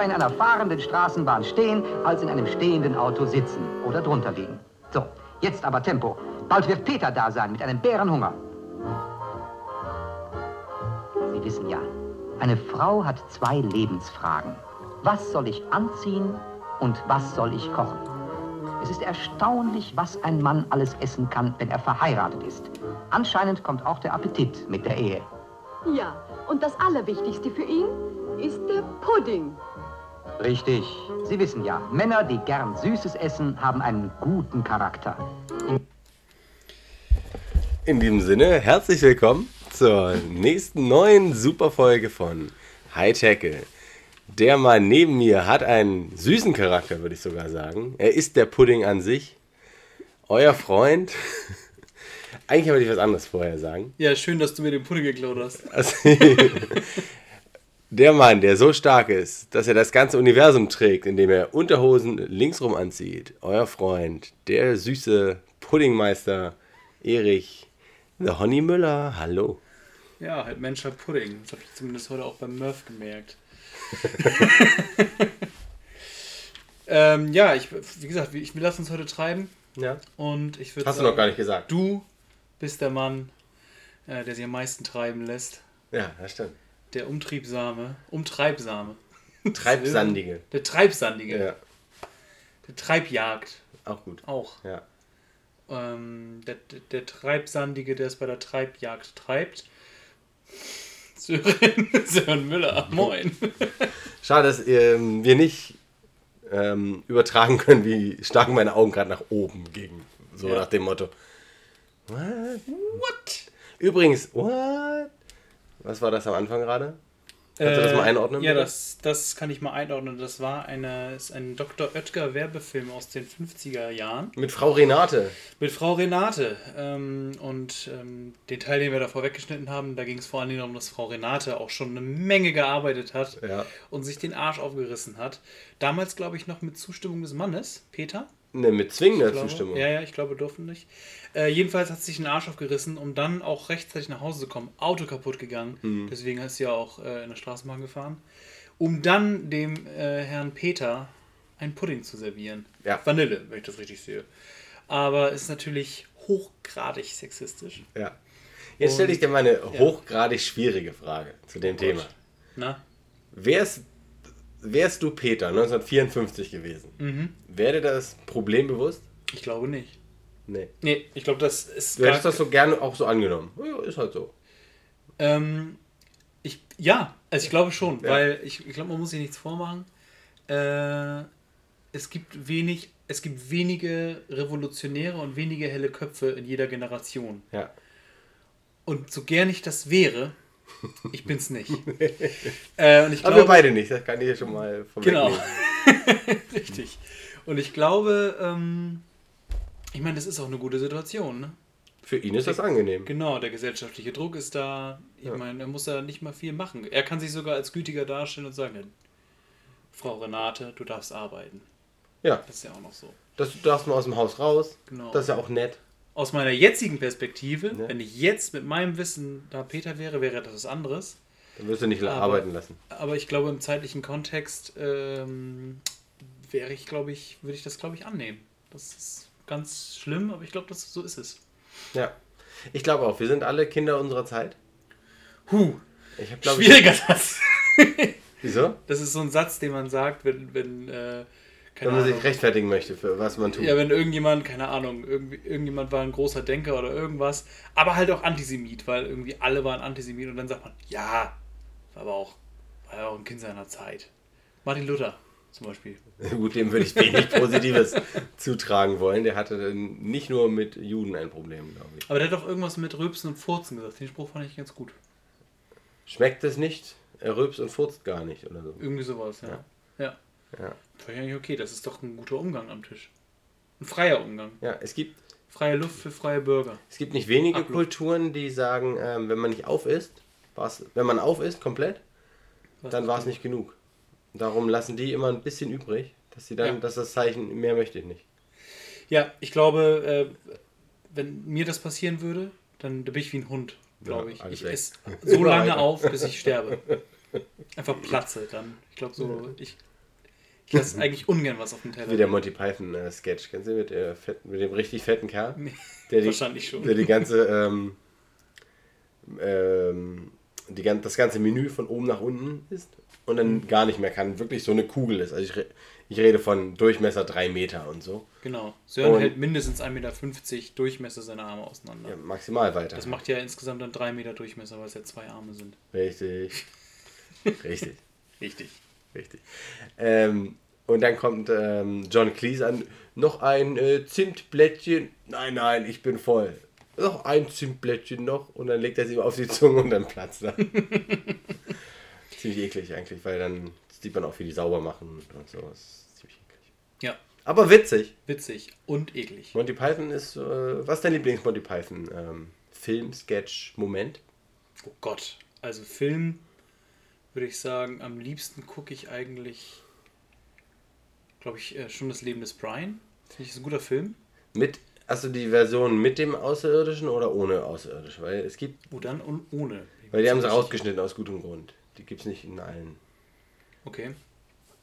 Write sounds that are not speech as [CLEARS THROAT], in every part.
Besser in einer fahrenden Straßenbahn stehen, als in einem stehenden Auto sitzen oder drunter liegen. So, jetzt aber Tempo. Bald wird Peter da sein mit einem Bärenhunger. Sie wissen ja, eine Frau hat zwei Lebensfragen. Was soll ich anziehen und was soll ich kochen? Es ist erstaunlich, was ein Mann alles essen kann, wenn er verheiratet ist. Anscheinend kommt auch der Appetit mit der Ehe. Ja, und das Allerwichtigste für ihn ist der Pudding. Richtig. Sie wissen ja, Männer, die gern Süßes essen, haben einen guten Charakter. In diesem Sinne, herzlich willkommen zur nächsten neuen Superfolge von High Tackle. Der Mann neben mir hat einen süßen Charakter, würde ich sogar sagen. Er ist der Pudding an sich. Euer Freund. [LAUGHS] Eigentlich wollte ich was anderes vorher sagen. Ja, schön, dass du mir den Pudding geklaut hast. Also, [LAUGHS] [LAUGHS] der Mann, der so stark ist, dass er das ganze Universum trägt, indem er Unterhosen linksrum anzieht. Euer Freund, der süße Puddingmeister Erich The Honey Müller. Hallo. Ja, halt Mensch, halt Pudding. Das habe ich zumindest heute auch beim Murph gemerkt. [LAUGHS] ähm, ja, ich, wie gesagt, ich, wir lassen uns heute treiben. Ja. Und ich würde Hast du noch gar nicht gesagt. Du bist der Mann, äh, der sich am meisten treiben lässt. Ja, das stimmt. Der Umtriebsame. Umtreibsame. Treibsandige. [LAUGHS] Der Treibsandige. Ja, Der Treibjagd. auch gut. Auch. Ja. Ähm, der, der, Treibsandige, der es bei der Treibjagd treibt. [LAUGHS] Sören, Sören Müller, [LAUGHS] moin. Schade, dass ähm, wir nicht ähm, übertragen können, wie stark meine Augen gerade nach oben gingen. So Ja. nach dem Motto. What? What? Übrigens, what? Was war das am Anfang gerade? Kannst du das mal einordnen? Äh, Ja, das, das kann ich mal einordnen. Das war eine, ist ein Dr. Oetker Werbefilm aus den 50er Jahren Mit Frau Renate. mit Frau Renate. Ähm, und ähm, den Teil, den wir davor weggeschnitten haben, da ging es vor allen Dingen darum, dass Frau Renate auch schon eine Menge gearbeitet hat Ja. und sich den Arsch aufgerissen hat. Damals, glaube ich, noch mit Zustimmung des Mannes, Peter. Ne, mit zwingender glaube, Zustimmung. Ja, ja, ich glaube, durften nicht. Äh, jedenfalls hat sie sich den Arsch aufgerissen, um dann auch rechtzeitig nach Hause zu kommen. Auto kaputt gegangen. Mhm. Deswegen ist sie ja auch äh, in der Straßenbahn gefahren. Um dann dem äh, Herrn Peter einen Pudding zu servieren. Ja. Vanille, wenn ich das richtig sehe. Aber ist natürlich hochgradig sexistisch. Ja. Jetzt stelle ich dir mal eine hochgradig schwierige Frage zu dem Thema. Na? Wärst, wärst du Peter 1954 gewesen? Mhm. Wäre das Problem bewusst? Ich glaube nicht. Nee. Nee, ich glaube, das ist. Du hättest das so gerne auch so angenommen. Ja, ist halt so. Ähm, ich, ja, also ich glaube schon, Ja. weil ich, ich glaube, man muss sich nichts vormachen. Äh, es gibt wenig, es gibt wenige Revolutionäre und wenige helle Köpfe in jeder Generation. Ja. Und so gern ich das wäre, ich bin's nicht. [LAUGHS] äh, und ich Aber glaube, wir beide nicht, das kann ich ja schon mal Genau. vorwegnehmen. [LAUGHS] Richtig. Und ich glaube, ähm, ich meine, das ist auch eine gute Situation, ne? Für ihn ist das angenehm. Genau, der gesellschaftliche Druck ist da. Ich Ja. meine, er muss da nicht mal viel machen. Er kann sich sogar als gütiger darstellen und sagen, Frau Renate, du darfst arbeiten. Ja, Das ist ja auch noch so. das, du darfst mal aus dem Haus raus. Genau. Das ist ja auch nett. Aus meiner jetzigen Perspektive, Ja. wenn ich jetzt mit meinem Wissen da Peter wäre, wäre das was anderes. Dann wirst du nicht Aber- arbeiten lassen. Aber ich glaube, im zeitlichen Kontext ähm, wäre ich, glaube ich, würde ich das, glaube ich, annehmen. Das ist ganz schlimm, aber ich glaube, das, so ist es. Ja. Ich glaube auch, wir sind alle Kinder unserer Zeit. Huh, Ich habe glaube ich. schwieriger Satz. Wieso? Das ist so ein Satz, den man sagt, wenn, wenn äh, keine Wenn man sich Ahnung. rechtfertigen möchte für was man tut. Ja, wenn irgendjemand, keine Ahnung, irgendjemand war ein großer Denker oder irgendwas, aber halt auch Antisemit, weil irgendwie alle waren Antisemit und dann sagt man, ja, war aber auch, war ja auch ein Kind seiner Zeit. Martin Luther zum Beispiel. [LAUGHS] Gut, dem würde ich wenig [LAUGHS] Positives zutragen wollen. Der hatte nicht nur mit Juden ein Problem, glaube ich. Aber der hat doch irgendwas mit Rülpsen und Furzen gesagt. Den Spruch fand ich ganz gut. Schmeckt es nicht, er rülpst und furzt gar nicht oder so. Irgendwie sowas, ja. Ja. Ja. Fand ich eigentlich okay, das ist doch ein guter Umgang am Tisch. Ein freier Umgang. Ja, es gibt, Freie Luft für freie Bürger. es gibt nicht wenige Abluft. Kulturen, die sagen, ähm, wenn man nicht auf ist, war's, wenn man auf ist komplett, Was dann war es nicht genug. Darum lassen die immer ein bisschen übrig, dass sie dann, Ja. dass das Zeichen, mehr möchte ich nicht. Ja, ich glaube, äh, wenn mir das passieren würde, dann bin ich wie ein Hund, glaube Ja, ich. Ich esse so lange auf, bis ich sterbe. Einfach platze dann. Ich glaube so, ich, ich lasse eigentlich ungern was auf dem Teller. Wie der Monty Python äh, Sketch, kennst du mit, der fetten, mit dem richtig fetten Kerl? Nee, Der die, wahrscheinlich schon. Der die ganze, ähm, ähm, die, das ganze Menü von oben nach unten ist und dann Mhm. gar nicht mehr kann. Wirklich so eine Kugel ist. Also ich, ich rede von Durchmesser 3 Meter und so. Genau. Sören Und- hält mindestens 1,50 Meter Durchmesser seine Arme auseinander. Ja, maximal weiter. Das macht ja insgesamt dann 3 Meter Durchmesser, weil es ja zwei Arme sind. Richtig. [LAUGHS] Richtig. Richtig. Richtig. Ähm, und dann kommt ähm, John Cleese an. Noch ein äh, Zimtblättchen. Nein, nein, ich bin voll. Noch ein Zimtblättchen noch. Und dann legt er sie auf die Zunge und dann platzt er. [LAUGHS] ziemlich eklig eigentlich, weil dann sieht man auch, wie die sauber machen und so. Das ist ziemlich eklig. Ja, Aber witzig. witzig und eklig. Monty Python ist. Äh, was ist dein Lieblings-Monty Python? Ähm, Film, Sketch, Moment? Oh Gott. Also Film würde ich sagen, am liebsten gucke ich eigentlich, glaube ich, äh, schon das Leben des Brian. Finde ich ist ein guter Film. Mit. Hast du die Version mit dem Außerirdischen oder ohne Außerirdischen? Weil es gibt Oh, dann und ohne. Weil die haben sie rausgeschnitten aus gutem Grund. Die gibt's nicht in allen. Okay.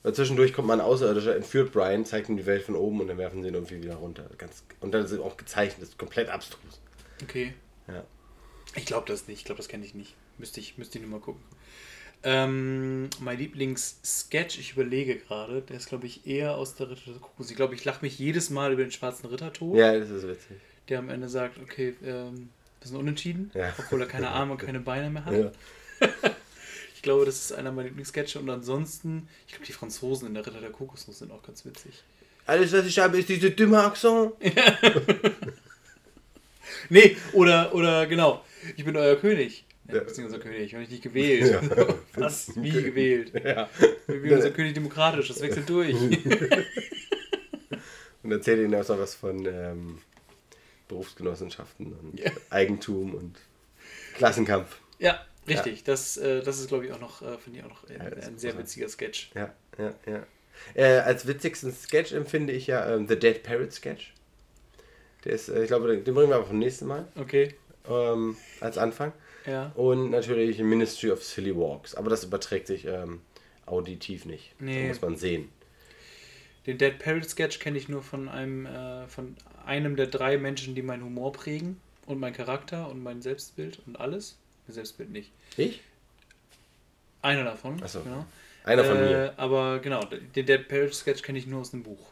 Weil zwischendurch kommt mal ein Außerirdischer, entführt Brian, zeigt ihm die Welt von oben und dann werfen sie ihn irgendwie wieder runter. Ganz, und dann sind auch gezeichnet, das ist komplett abstrus. Okay. Ja. Ich glaube das nicht. Ich glaube, das kenne ich nicht. Müsste ich, müsste ich nur mal gucken. Ähm, mein Lieblings-Sketch, ich überlege gerade, der ist, glaube ich, eher aus der Ritter des Kokos. Ich glaube, ich lache mich jedes Mal über den schwarzen Ritter tot, Ja, das ist witzig. der am Ende sagt, okay, ähm, wir sind unentschieden, Ja. obwohl er keine Arme und keine Beine mehr hat. Ja. [LAUGHS] Ich glaube, das ist einer meiner Lieblingssketche. Und ansonsten, ich glaube, die Franzosen in der Ritter der Kokosnuss sind auch ganz witzig. Alles, was ich habe, ist diese dumme Akzent. [LAUGHS] Nee, oder, oder genau, ich bin euer König. Ja, Ja. beziehungsweise unser König, ich habe dich nicht gewählt. Ja. Was? Wie gewählt? Ja. Wir wählen unser König demokratisch, das wechselt durch. [LAUGHS] Und erzählt ihnen auch noch was von ähm, Berufsgenossenschaften und Eigentum und Klassenkampf. ja, richtig. Das, äh, das ist, glaube ich, auch noch, äh, finde ich auch noch ein, Ja, ein sehr witziger Sketch. Ja, ja, ja. Äh, als witzigsten Sketch empfinde ich ja ähm, The Dead Parrot Sketch. Der ist, äh, ich glaube, den den bringen wir aber vom nächsten Mal Okay, ähm, als Anfang. Ja. Und natürlich Ministry of Silly Walks. Aber das überträgt sich ähm, auditiv nicht. Nee. So muss man sehen. Den Dead Parrot Sketch kenne ich nur von einem, äh, von einem der drei Menschen, die meinen Humor prägen und mein Charakter und mein Selbstbild und alles. Mein Selbstbild nicht. Ich? Einer davon, Ach so. genau. Einer von äh, mir. Aber genau, den Dead Parrot Sketch kenne ich nur aus einem Buch.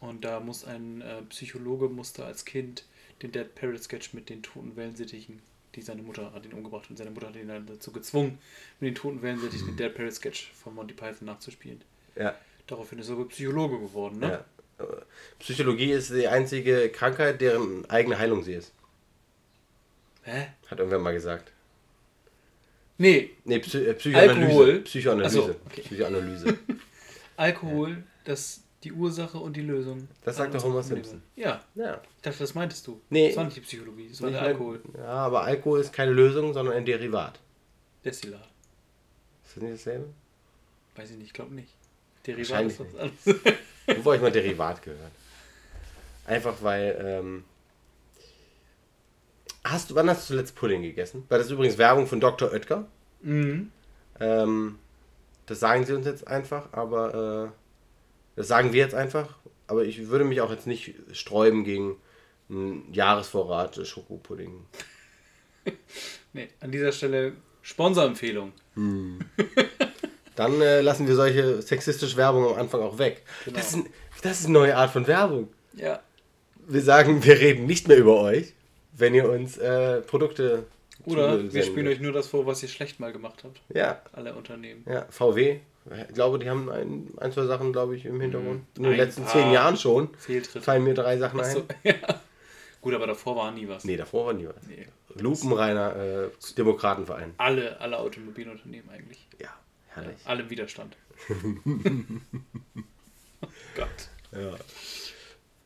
Und da muss ein äh, Psychologe musste als Kind den Dead Parrot Sketch mit den toten Wellensittichen, die seine Mutter hat ihn umgebracht und seine Mutter hat ihn dann dazu gezwungen, mit den toten Wellensittichen den Dead Parrot Sketch von Monty Python nachzuspielen. Ja. Daraufhin ist er Psychologe geworden, ne? ja. Psychologie ist die einzige Krankheit, deren eigene Heilung sie ist. Hä? Hat irgendwer mal gesagt. Nee, Nee, Psy äh, Psychoanalyse. Alkohol? Psychoanalyse. So, okay. Psychoanalyse. [LAUGHS] Alkohol, das die Ursache und die Lösung. Das sagt doch Homer. Simpson. Ja, Ja. ich dachte, das meintest du. Nee. Das war nicht die Psychologie, das war Nicht der Alkohol. Ja, aber Alkohol ist keine Lösung, sondern ein Derivat. Destillat. Ist das nicht dasselbe? Weiß ich nicht, glaube nicht. Derivat ist was anderes. [LAUGHS] Wo habe ich mal Derivat gehört? Einfach weil, ähm, Hast du, wann hast du zuletzt Pudding gegessen? Weil das ist übrigens Werbung von Dr. Oetker. Mhm. Ähm, das sagen sie uns jetzt einfach, aber äh, das sagen wir jetzt einfach. Aber ich würde mich auch jetzt nicht sträuben gegen einen Jahresvorrat Schokopudding. [LAUGHS] Nee, an dieser Stelle Sponsorempfehlung. Dann äh, lassen wir solche sexistische Werbung am Anfang auch weg. Genau. Das, ist, das ist eine neue Art von Werbung. Ja. Wir sagen, wir reden nicht mehr über euch, wenn ihr uns äh, Produkte. Oder wir spielen euch nur das vor, was ihr schlecht mal gemacht habt. Ja, Alle Unternehmen. ja, VW. Ich glaube, die haben ein, ein zwei Sachen, glaube ich, im Hintergrund. In den Ein letzten zehn Jahren schon Fehltritt. fallen mir drei Sachen Achso, ein. [LAUGHS] ja. Gut, aber davor war nie was. Nee, davor war nie was. Nee. Lupenreiner äh, Demokratenverein. Alle, alle Automobilunternehmen eigentlich. Ja, herrlich. Alle im Widerstand. [LAUGHS] Gott. Ja,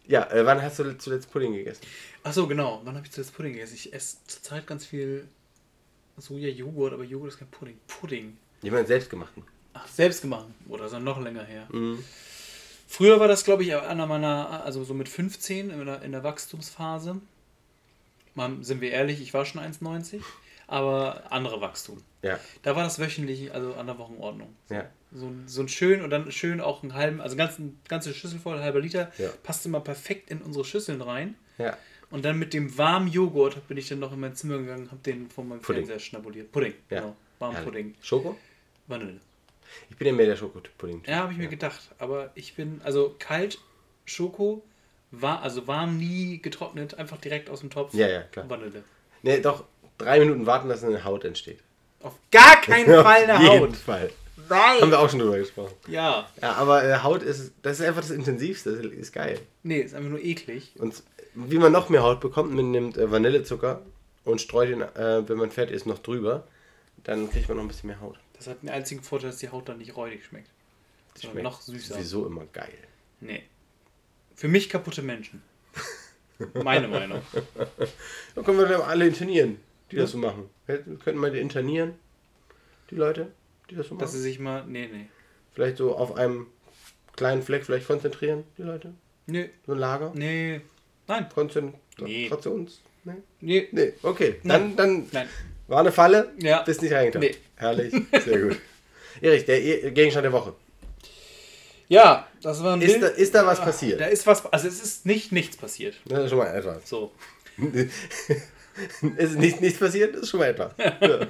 ja äh, wann hast du zuletzt Pudding gegessen? Achso, genau. Wann habe ich zuletzt Pudding gegessen? Ich esse zurzeit ganz viel Soja-Joghurt, aber Joghurt ist kein Pudding. Pudding. Jemand selbstgemachten. Selbst gemacht. Oder so noch länger her. Mhm. Früher war das, glaube ich, einer meiner, also so mit 15 in der, in der Wachstumsphase. Mal, sind wir ehrlich, ich war schon 1,90. aber andere Wachstum. Ja, Da war das wöchentlich, also an der Wochenordnung. ja. So, ein- so ein schön und dann schön auch einen halben, also ganzen, ganze Schüssel voll, halber Liter, Ja. passte mal perfekt in unsere Schüsseln rein. Ja. Und dann mit dem warmen Joghurt bin ich dann noch in mein Zimmer gegangen, habe den von meinem Pudding. Fernseher schnabuliert. Pudding, ja. genau. Warmen Herrlich. Pudding. Schoko? Vanille. Ich bin ja mehr der Schokopudding. Ja, habe ich mir gedacht. Aber ich bin, also kalt, Schoko, war, also warm, nie getrocknet, einfach direkt aus dem Topf. Ja, ja, klar. Vanille. Nee, doch drei Minuten warten, dass eine Haut entsteht. Auf gar keinen [LAUGHS] Fall eine Auf jeden Haut. Fall. Haben Nein! wir auch schon drüber gesprochen. Ja. Ja, aber äh, Haut ist, das ist einfach das Intensivste, das ist geil. Nee, ist einfach nur eklig. Und wie man noch mehr Haut bekommt, man nimmt äh, Vanillezucker und streut ihn, äh, wenn man fertig ist, noch drüber. Dann kriegt man noch ein bisschen mehr Haut. Das hat den einzigen Vorteil, dass die Haut dann nicht räudig schmeckt. Sondern Schmeckt noch süßer. Sowieso immer geil. Nee. Für mich kaputte Menschen. [LAUGHS] Meine Meinung. Dann können wir dann alle internieren, die das so machen. Wir könnten mal die internieren, die Leute, die das so machen. Dass sie sich mal. Nee, nee. vielleicht so auf einem kleinen Fleck vielleicht konzentrieren, die Leute. Nee, So ein Lager. nee. Nein. Konzentrations. Nee. Nee. Nee, okay. Nein. Dann, dann Nein. War eine Falle. Ja. Bist nicht reingekommen. Nee. Herrlich. Sehr gut. Erich, der E- Gegenstand der Woche. Ja, das war ein Ist da, Bild. ist da was Da passiert? ist was. Also, es [LAUGHS] ist nicht nichts passiert. Das ist schon mal etwas. [LAUGHS] So. ist nicht, nichts passiert? Das ist schon mal etwas. Ja.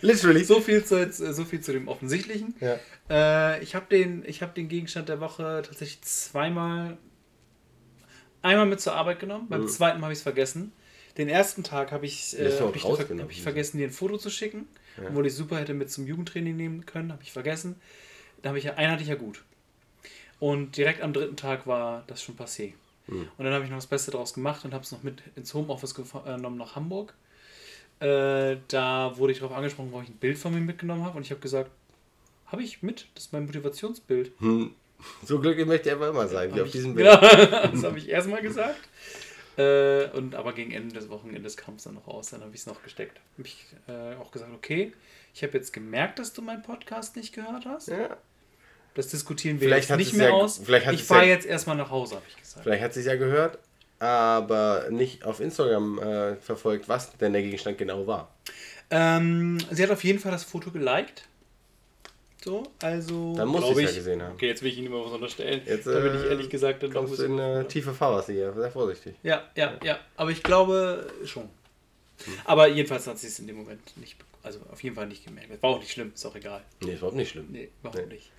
Literally. So viel zu, äh, so viel zu dem Offensichtlichen. Ja. Äh, ich habe den, ich hab den Gegenstand der Woche tatsächlich zweimal. Einmal mit zur Arbeit genommen, beim zweiten Mal habe ich es vergessen. Den ersten Tag habe ich, äh, hab ich, rausgenommen. hab ich vergessen, dir ein Foto zu schicken, obwohl ich super hätte mit zum Jugendtraining nehmen können, habe ich vergessen. Da habe ich ja, einen hatte ich ja gut. Und direkt am dritten Tag war das schon passé. Und dann habe ich noch das Beste draus gemacht und habe es noch mit ins Homeoffice äh, genommen nach Hamburg. Äh, da wurde ich darauf angesprochen, wo ich ein Bild von mir mitgenommen habe und ich habe gesagt, habe ich mit, das ist mein Motivationsbild. Hm. So glücklich möchte ich aber immer sein, wie auf diesem [LAUGHS] Bild. Genau, das habe ich erstmal gesagt. Äh, und aber gegen Ende des Wochenendes kam es dann noch raus, dann habe ich es noch gesteckt. Habe ich äh, auch gesagt, okay, ich habe jetzt gemerkt, dass du meinen Podcast nicht gehört hast. Ja. Das diskutieren wir Vielleicht jetzt nicht mehr ja- aus. ich fahre ja- jetzt erstmal nach Hause, habe ich gesagt. Vielleicht hat sie es ja gehört, aber nicht auf Instagram äh, verfolgt, was denn der Gegenstand genau war. Ähm, sie hat auf jeden Fall das Foto geliked. So, also. Dann muss sie es ja gesehen haben. Okay, jetzt will ich Ihnen immer was unterstellen. Jetzt, da bin ich äh, ehrlich gesagt dann Kommst du in bisschen- äh, tiefe Fahrwasser hier, sehr vorsichtig. Ja, ja, ja. Aber ich glaube schon. Aber jedenfalls hat sie es in dem Moment nicht, also auf jeden Fall nicht gemerkt. War auch nicht schlimm, ist auch egal. Nee, ist überhaupt nicht schlimm. Nee, überhaupt Nee. nicht.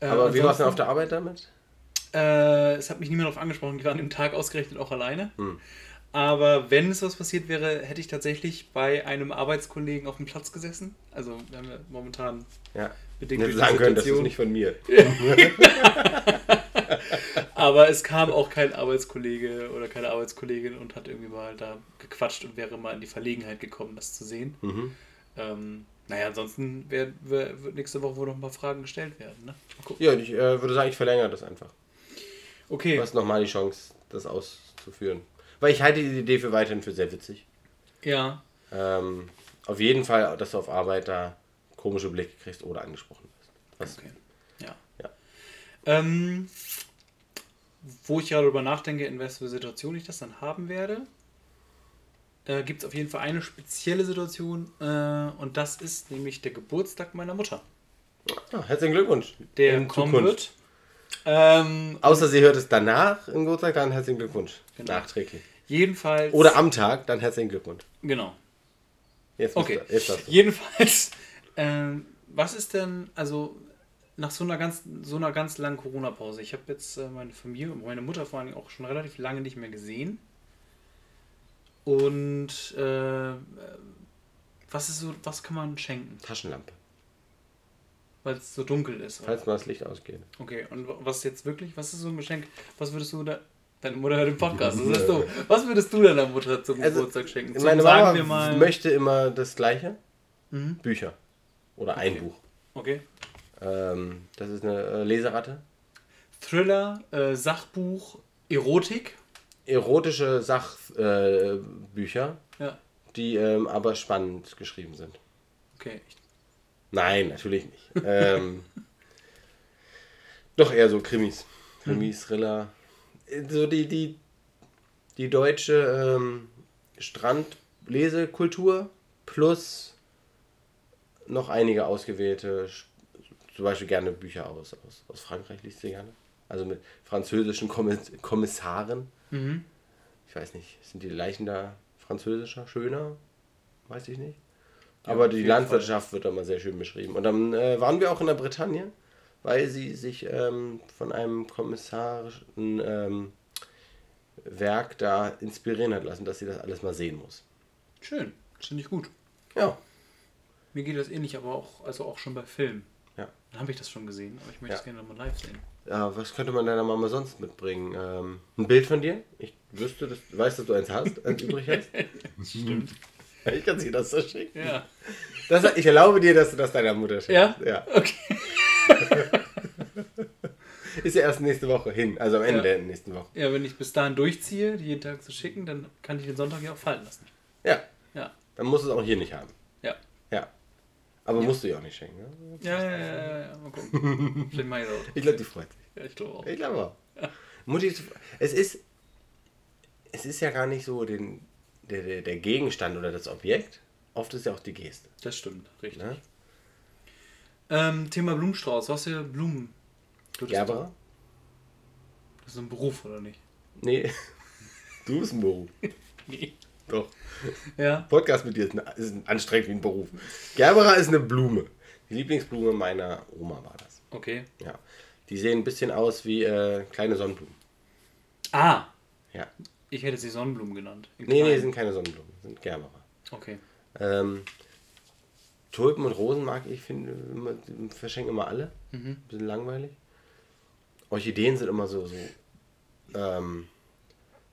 Äh, Aber wie war es denn auf der Arbeit damit? Äh, es hat mich niemand darauf angesprochen, ich war an dem Tag ausgerechnet auch alleine. Hm. Aber wenn es was passiert wäre, hätte ich tatsächlich bei einem Arbeitskollegen auf dem Platz gesessen. Also wir haben ja momentan Ja. Bedingt durch sagen können, das ist nicht von mir. [LAUGHS] Aber es kam auch kein Arbeitskollege oder keine Arbeitskollegin und hat irgendwie mal da gequatscht und wäre mal in die Verlegenheit gekommen, das zu sehen. Mhm. Ähm, naja, ansonsten wär, wird nächste Woche wohl noch ein paar Fragen gestellt werden. Ne? Ja, ich äh, würde sagen, ich verlängere das einfach. Okay, Du hast nochmal die Chance, das auszuführen. Weil ich halte die Idee für weiterhin für sehr witzig. ja. Ähm, auf jeden Fall, dass du auf Arbeit da komische Blicke kriegst oder angesprochen wirst. Was, Okay. Ja. Ja. Ähm, wo ich gerade darüber nachdenke, in welcher Situation ich das dann haben werde, äh, gibt es auf jeden Fall eine spezielle Situation äh, und das ist nämlich der Geburtstag meiner Mutter, Ja, herzlichen Glückwunsch. der In kommen Zukunft. wird. Ähm, Außer sie hört es danach im Geburtstag, dann herzlichen Glückwunsch. Genau. Nachträglich. jedenfalls. Oder am Tag, dann herzlichen Glückwunsch. Genau. Jetzt Okay. Jetzt. Jedenfalls, ähm, was ist denn, also nach so einer ganz, so einer ganz langen Corona-Pause, ich habe jetzt äh, meine Familie, meine Mutter vor allem auch schon relativ lange nicht mehr gesehen. Und äh, was ist so, was kann man schenken? Taschenlampe. Weil es so dunkel ist. Falls mal das Licht ausgeht. Okay, und wa- was jetzt wirklich, was ist so ein Geschenk? Was würdest du da. Deine Mutter hört den Podcast, das ist doof. Was würdest du deiner Mutter zum Also, Geburtstag schenken? Zum, Meine sagen Mama wir mal. möchte immer das Gleiche. Mhm. Bücher. Oder ein Okay. Buch. Okay. Ähm, das ist eine äh, Leseratte. Thriller, äh, Sachbuch, Erotik. Erotische Sachbücher, äh, Ja, die ähm, aber spannend geschrieben sind. okay. Nein, natürlich nicht. ähm, [LAUGHS] doch eher so Krimis. Krimis, Thriller. So die, die, die deutsche ähm, Strandlesekultur plus noch einige ausgewählte, zum Beispiel gerne Bücher aus, aus, aus Frankreich liest sie gerne. Also mit französischen Kommiss Kommissaren. Mhm. Ich weiß nicht, sind die Leichen da französischer, schöner? Weiß ich nicht. Aber auf die Landwirtschaft wird da mal sehr schön beschrieben. Und dann äh, waren wir auch in der Bretagne, weil sie sich ähm, von einem kommissarischen ähm, Werk da inspirieren hat lassen, dass sie das alles mal sehen muss. Schön. Finde ich gut. Ja. Mir geht das ähnlich, aber auch, also auch schon bei Filmen. Ja. Dann habe ich das schon gesehen, aber ich möchte Ja. es gerne nochmal live sehen. Ja, was könnte man deiner Mama sonst mitbringen? Ähm, ein Bild von dir? Ich wüsste, dass, weißt, dass du eins hast, eins übrig hast. [LAUGHS] Stimmt. [LAUGHS] Ich kann sie das so schicken. Ja. Das, ich erlaube dir, dass du das deiner Mutter schickst. Ja? ja. Okay. [LAUGHS] Ist ja erst nächste Woche hin, also am Ende Ja. der nächsten Woche. Ja, wenn ich bis dahin durchziehe, die jeden Tag zu schicken, dann kann ich den Sonntag ja auch fallen lassen. Ja, Ja. dann musst du es auch hier nicht haben. Ja. Ja. Aber musst du ja auch nicht schenken. Ne? Ja, ja, ja, ja, ja. Mal gucken. [LAUGHS] Vielleicht mache ich glaube, die freut sich. Ja, ich glaube auch. Ich glaube auch. Mutti, ist- es ist, es ist ja gar nicht so den, der, der, der Gegenstand oder das Objekt. Oft ist ja auch die Geste. Das stimmt, richtig. Ne? Ähm, Thema Blumenstrauß. Was für Blumen? Gerbera? Das ist ein Beruf, oder nicht? Nee. [LAUGHS] Du bist ein Beruf. [LAUGHS] Nee. Doch. Ja. Podcast mit dir ist, ein, ist ein anstrengend wie ein Beruf. Gerbera ist eine Blume. Die Lieblingsblume meiner Oma war das. Okay. Ja. Die sehen ein bisschen aus wie äh, kleine Sonnenblumen. Ah, Ja. ich hätte sie Sonnenblumen genannt. Nee, nee, sind keine Sonnenblumen. Sind Gerbera. Okay. Ähm, Tulpen und Rosen mag ich, finde, verschenken immer alle. Mhm. Bisschen langweilig. Orchideen sind immer so, so, ähm,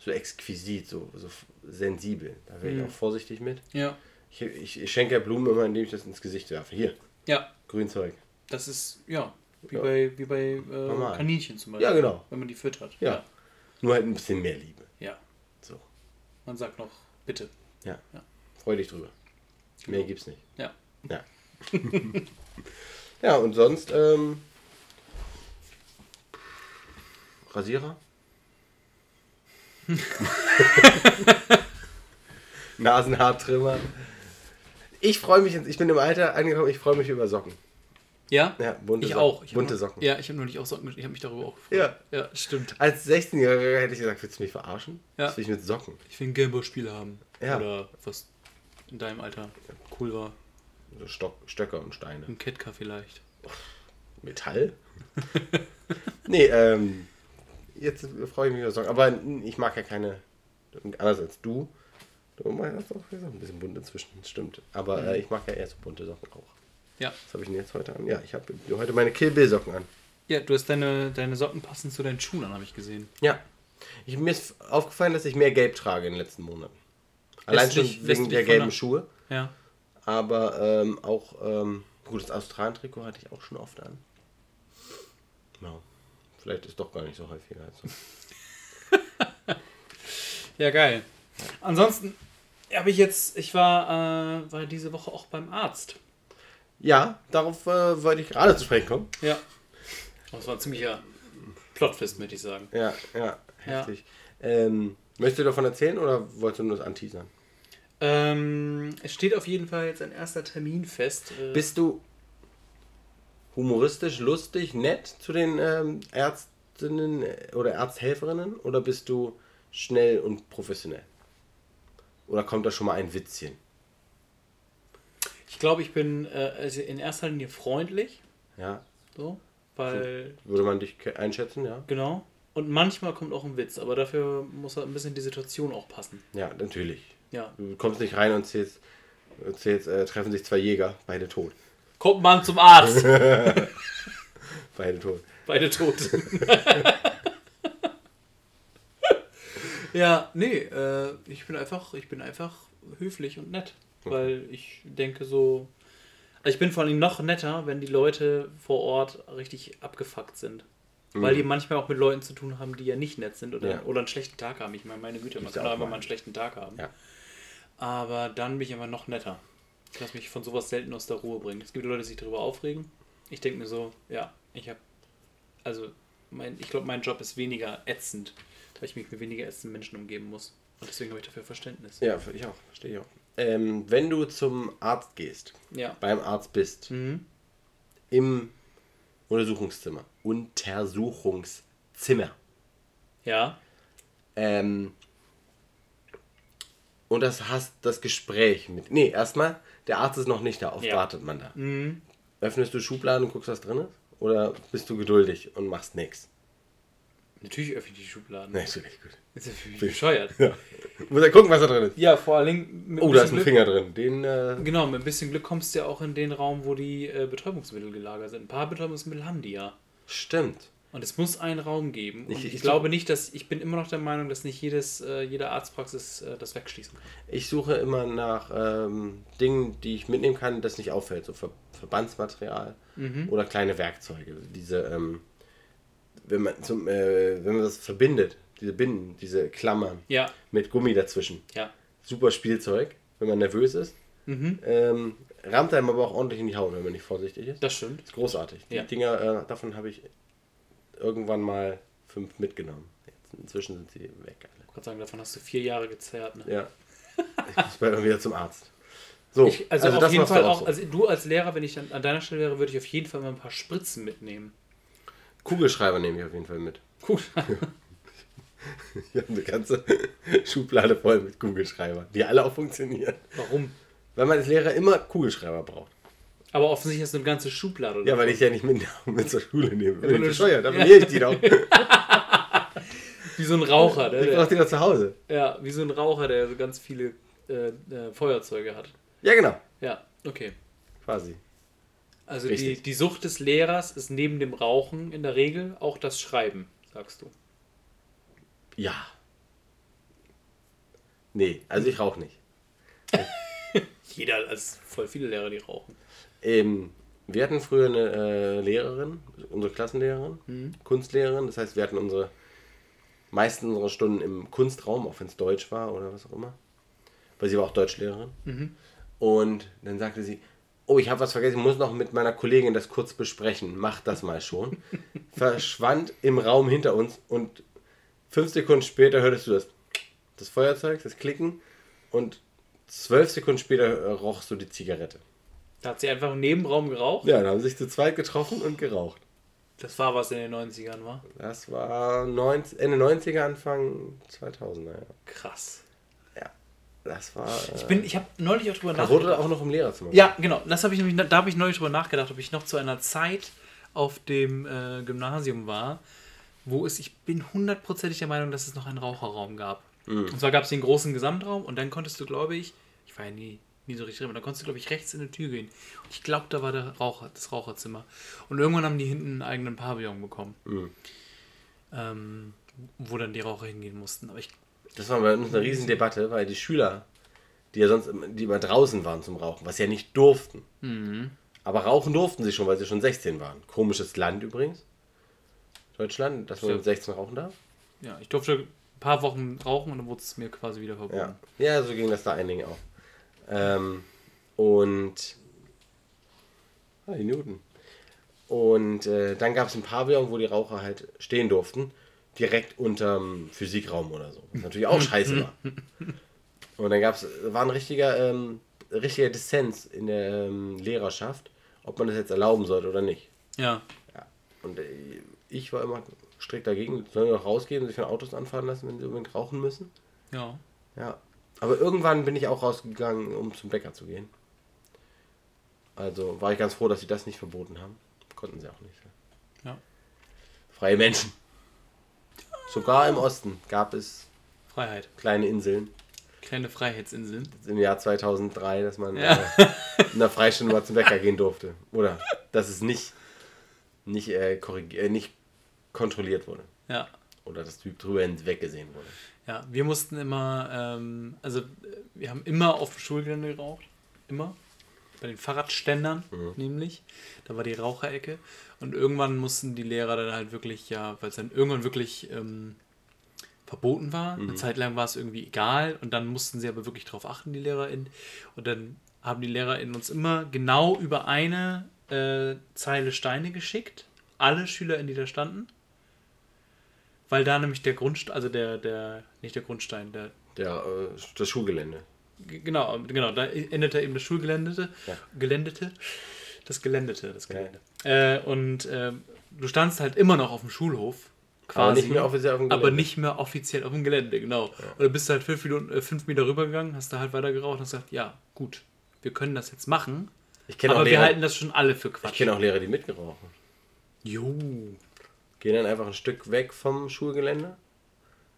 so exquisit, so, so sensibel. Da wäre ich Mhm. auch vorsichtig mit. Ja. Ich, ich, ich schenke ja Blumen immer, indem ich das ins Gesicht werfe. Hier, Ja, Grünzeug. das ist, ja, wie Ja. bei, wie bei äh. Kaninchen zum Beispiel. Ja, genau. Wenn man die füttert. Ja. Nur halt ein bisschen mehr Liebe. Ja. So, Man sagt noch, bitte. ja. Ja. Freu dich drüber. Mehr Genau. gibt's nicht. Ja. Ja. [LAUGHS] ja, und sonst, ähm, Rasierer? [LAUGHS] Nasenhaartrimmer. Ich freue mich, jetzt- ich bin im Alter angekommen, ich freue mich über Socken. Ja? Ja, bunte ich Socken. auch. Ich bunte Socken. Ja, ich habe nur nicht auch Socken. Ich habe mich darüber auch gefreut. Ja. Ja, stimmt. Als 16-Jähriger hätte ich gesagt, willst du mich verarschen? Ja. Was will ich mit Socken? Ich will ein Gameboy-Spiel haben. Ja. Oder was in deinem Alter cool war. So Stock, Stöcker und Steine. Ein Ketka vielleicht. Metall? [LAUGHS] nee, ähm, jetzt freue ich mich über Socken. Aber ich mag ja keine, anders als du. Du meinst auch ein bisschen bunt inzwischen, das stimmt. Aber äh, ich mag ja eher so bunte Socken auch. Ja. Was habe ich denn jetzt heute an? Ja, ich habe heute meine Kill Bill Socken an. Ja, du hast deine, deine Socken passend zu deinen Schuhen an, habe ich gesehen. Ja. Ich, mir ist aufgefallen, dass ich mehr Gelb trage in den letzten Monaten. Allein schon wegen der gelben Schuhe. Ja. Aber ähm, auch, ähm, gut, das Australien-Trikot hatte ich auch schon oft an. Ja. Vielleicht ist doch gar nicht so häufig als so. [LAUGHS] Ja, geil. Ansonsten habe ich jetzt, ich war, äh, war diese Woche auch beim Arzt. Ja, darauf äh, wollte ich gerade zu sprechen kommen. Ja. Das war ein ziemlicher Plotfest, möchte ich sagen. Ja, ja, heftig. Ähm, möchtest du davon erzählen oder wolltest du nur das anteasern? Ähm, es steht auf jeden Fall jetzt ein erster Termin fest. Äh, Bist du humoristisch, lustig, nett zu den ähm, Ärztinnen äh, oder Arzthelferinnen oder bist du schnell und professionell? Oder kommt da schon mal ein Witzchen? ich glaube, ich bin äh, also in erster Linie freundlich. Ja, So. Weil, würde man dich einschätzen, ja? genau. Und manchmal kommt auch ein Witz, aber dafür muss halt ein bisschen die Situation auch passen. Ja, natürlich. Ja. Du kommst nicht rein und zählst, zählst äh, treffen sich zwei Jäger, beide tot. Kommt man zum Arzt. [LAUGHS] Beide tot. Beide tot. [LAUGHS] ja, nee, äh, ich bin einfach, ich bin einfach höflich und nett. Weil ich denke so. Also ich bin vor allem noch netter, wenn die Leute vor Ort richtig abgefuckt sind. Weil die manchmal auch mit Leuten zu tun haben, die ja nicht nett sind oder, Ja. oder einen schlechten Tag haben. Ich meine, meine Güte, man kann auch einfach mal. mal einen schlechten Tag haben. Ja. Aber dann bin ich immer noch netter. Ich lasse mich von sowas selten aus der Ruhe bringen. Es gibt Leute, die sich darüber aufregen. Ich denke mir so, ja, ich habe, also mein, ich glaube, mein Job ist weniger ätzend, weil ich mich mit weniger ätzenden Menschen umgeben muss. Und deswegen habe ich dafür Verständnis. Ja, ich auch, verstehe ich auch. ähm, wenn du zum Arzt gehst, Ja. beim Arzt bist, Mhm. im Untersuchungszimmer, Untersuchungszimmer, Ja. ähm, und das hast das Gespräch mit. Nee, erstmal, der Arzt ist noch nicht da, oft Ja. wartet man da. Mhm. Öffnest du Schubladen und guckst, was drin ist? Oder bist du geduldig und machst nichts? Natürlich öffne ich die Schubladen. Nee, ist wirklich gut. Ist ja für mich bescheuert. Ja. Muss ja gucken, was da drin ist. Ja, vor allen Dingen Oh, da ist ein Glück- Finger drin. Den, äh, Genau, mit ein bisschen Glück kommst du ja auch in den Raum, wo die äh, Betäubungsmittel gelagert sind. Ein paar Betäubungsmittel haben die ja. stimmt. Und es muss einen Raum geben. Und Ich- ich, ich- glaube nicht, dass ich bin immer noch der Meinung, dass nicht jedes, äh, jede Arztpraxis äh, das wegschließen kann. Ich suche immer nach ähm, Dingen, die ich mitnehmen kann, das nicht auffällt. So Ver Verbandsmaterial Mhm. oder kleine Werkzeuge. Diese, ähm, wenn man zum, äh, wenn man das verbindet, diese Binden, diese Klammern Ja, mit Gummi dazwischen. ja. Super Spielzeug, wenn man nervös ist. Mhm. Ähm, rammt einem aber auch ordentlich in die Haut, wenn man nicht vorsichtig ist. Das stimmt. ist großartig. Die Ja. Dinger, äh, davon habe ich irgendwann mal fünf mitgenommen. Jetzt, inzwischen sind sie weg alle. Ich kann sagen, davon hast du vier Jahre gezerrt. Ne? Ja. Ich muss bald mal wieder zum Arzt. So, Ich, also, auf jeden Fall auch, so. also du als Lehrer, wenn ich an deiner Stelle wäre, würde ich auf jeden Fall mal ein paar Spritzen mitnehmen. Kugelschreiber nehme ich auf jeden Fall mit. Cool. Ich habe eine ganze Schublade voll mit Kugelschreibern, die alle auch funktionieren. Warum? Weil man als Lehrer immer Kugelschreiber braucht. Aber offensichtlich hast du eine ganze Schublade. Ja, weil ich ja nicht mit, [LAUGHS] mit zur Schule nehme. wenn Bin ich bescheuert, [LAUGHS] Ja. nehme ich die doch. Ich [LAUGHS] Wie so ein Raucher, ne? brauche Der, die doch zu Hause. ja, wie so ein Raucher, der so ganz viele äh, äh, Feuerzeuge hat. Ja, genau. Ja, okay. Quasi. Also die, Richtig. die Sucht des Lehrers ist neben dem Rauchen in der Regel auch das Schreiben, sagst du. Ja. Nee, also ich rauche nicht. Jeder, als voll viele Lehrer, die rauchen. Ähm, wir hatten früher eine äh, Lehrerin, unsere Klassenlehrerin, Mhm. Kunstlehrerin. Das heißt, wir hatten unsere meisten unserer Stunden im Kunstraum, auch wenn es Deutsch war oder was auch immer. Weil sie war auch Deutschlehrerin. Mhm. Und dann sagte sie, oh, ich habe was vergessen, ich muss noch mit meiner Kollegin das kurz besprechen. Mach das mal schon. [LAUGHS] Verschwand im Raum hinter uns und fünf Sekunden später hörtest du das, das Feuerzeug, das Klicken und zwölf Sekunden später rochst du die Zigarette. Da hat sie einfach im Nebenraum geraucht. Ja, da haben sich zu zweit getroffen und geraucht. Das war was in den 90ern, war. Das war 90, Ende 90er, Anfang 2000er. Ja. Krass. ja. Das war. Äh, Ich bin, ich habe neulich auch drüber da wurde nachgedacht. auch noch im Lehrerzimmer. Ja, genau. Das habe ich nämlich, da habe ich neulich drüber nachgedacht, ob ich noch zu einer Zeit auf dem äh, Gymnasium war, wo es, ich bin hundertprozentig der Meinung, dass es noch einen Raucherraum gab. Und zwar gab es den großen Gesamtraum und dann konntest du, glaube ich, ich war ja nie, nie so richtig drin, aber dann konntest du, glaube ich, rechts in die Tür gehen. Und ich glaube, da war der Raucher, das Raucherzimmer. Und irgendwann haben die hinten einen eigenen Pavillon bekommen. Mhm. Ähm, wo dann die Raucher hingehen mussten. Aber ich, Das war bei uns eine riesen Debatte, weil die Schüler, die ja sonst immer- die immer draußen waren zum Rauchen, was ja nicht durften. Mhm. Aber rauchen durften sie schon, weil sie schon 16 waren. Komisches Land übrigens. Deutschland, dass man mit 16 rauchen darf. ja, ich durfte ein paar Wochen rauchen und dann wurde es mir quasi wieder verboten. Ja, ja so ging das da einigen auch. Ähm, und. Newton. Und äh, dann gab es ein Pavillon, wo die Raucher halt stehen durften, direkt unterm Physikraum oder so. Was natürlich auch scheiße war. [LAUGHS] Und dann gab's, war ein richtiger, ähm, richtiger Dissens in der ähm, Lehrerschaft, ob man das jetzt erlauben sollte oder nicht. ja. Ja. Und äh, ich war immer strikt dagegen, sollen wir noch rausgehen und sich von Autos anfahren lassen, wenn sie unbedingt rauchen müssen. Ja. Ja. Aber irgendwann bin ich auch rausgegangen, um zum Bäcker zu gehen. Also war ich ganz froh, dass sie das nicht verboten haben. Konnten sie auch nicht. Ja. Freie Menschen. Sogar im Osten gab es Freiheit. kleine Inseln. Kleine Freiheitsinseln. Im Jahr 2003, dass man Ja. äh, in der Freistunde mal zum Bäcker gehen durfte. Oder dass es nicht, nicht, äh, äh, nicht kontrolliert wurde. Ja. Oder dass drüber hinweggesehen wurde. Ja, wir mussten immer, ähm, also wir haben immer auf dem Schulgelände geraucht. Immer. Bei den Fahrradständern nämlich. Da war die Raucherecke. Und irgendwann mussten die Lehrer dann halt wirklich, ja, weil es dann irgendwann wirklich ähm, verboten war. Eine Zeit lang war es irgendwie egal. Und dann mussten sie aber wirklich darauf achten, die LehrerInnen. Und dann haben die LehrerInnen uns immer genau über eine äh, Zeile Steine geschickt. Alle SchülerInnen, die da standen. Weil da nämlich der Grundstein, also der, der, nicht der Grundstein, der, Der, äh, das Schulgelände. Genau, genau, da endete eben das Schulgeländete. Ja. Geländete. Das Geländete, das Gelände. Äh, und ähm, du standst halt immer noch auf dem Schulhof. Quasi, Aber nicht mehr offiziell auf dem Aber Gelände. nicht mehr offiziell auf dem Gelände, genau. Und du bist halt fünf, Minuten, äh, fünf Meter rübergegangen, hast da halt weiter geraucht und hast gesagt, ja, gut, wir können das jetzt machen. Ich kenne auch, Aber wir Lehrer, halten das schon alle für ich Quatsch. kenn auch Lehrer, die mitgerauchen. Jo. Gehen dann einfach ein Stück weg vom Schulgelände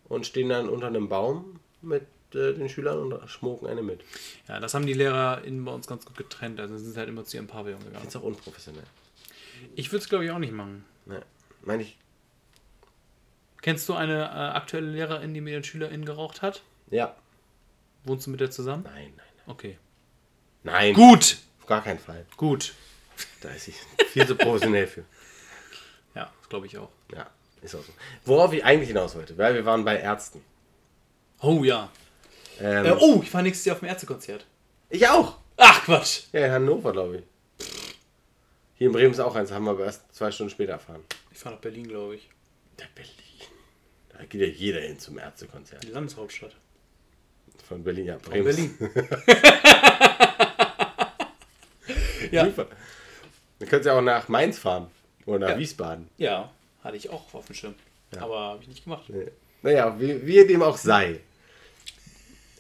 und stehen dann unter einem Baum mit äh, den Schülern und schmucken eine mit. Ja, das haben die LehrerInnen bei uns ganz gut getrennt. Also sind sie halt immer zu ihrem Pavillon gegangen. Ist auch unprofessionell. Ich würde es, glaube ich, auch nicht machen. Ne. Meine ich, Kennst du eine äh, aktuelle Lehrerin, die mit ihren SchülerInnen geraucht hat? ja. Wohnst du mit der zusammen? Nein, nein, nein. Okay. Nein, Gut! auf gar keinen Fall. Gut. Da ist sie [LAUGHS] viel zu professionell für. Ja, das glaube ich auch. Ja, ist auch so. Worauf ich eigentlich hinaus wollte, weil wir waren bei Ärzten. Oh ja. Ähm, Äh, oh, ich fahre nächstes Jahr auf dem Ärztekonzert. Ich auch. Ach, Quatsch. Ja, in Hannover, glaube ich. Hier in Bremen ist auch eins, haben wir aber erst zwei Stunden später erfahren. Ich fahre nach Berlin, glaube ich. Der Berlin. Da geht ja jeder hin zum Ärztekonzert. Die Landeshauptstadt. Von Berlin, ja. Von Bremen. Berlin. [LAUGHS] ja. Super. Dann könnt ihr auch nach Mainz fahren. Oder nach Ja. Wiesbaden. ja, hatte ich auch auf dem Schirm. Aber habe ich nicht gemacht. Nee. Naja, wie, wie dem auch sei.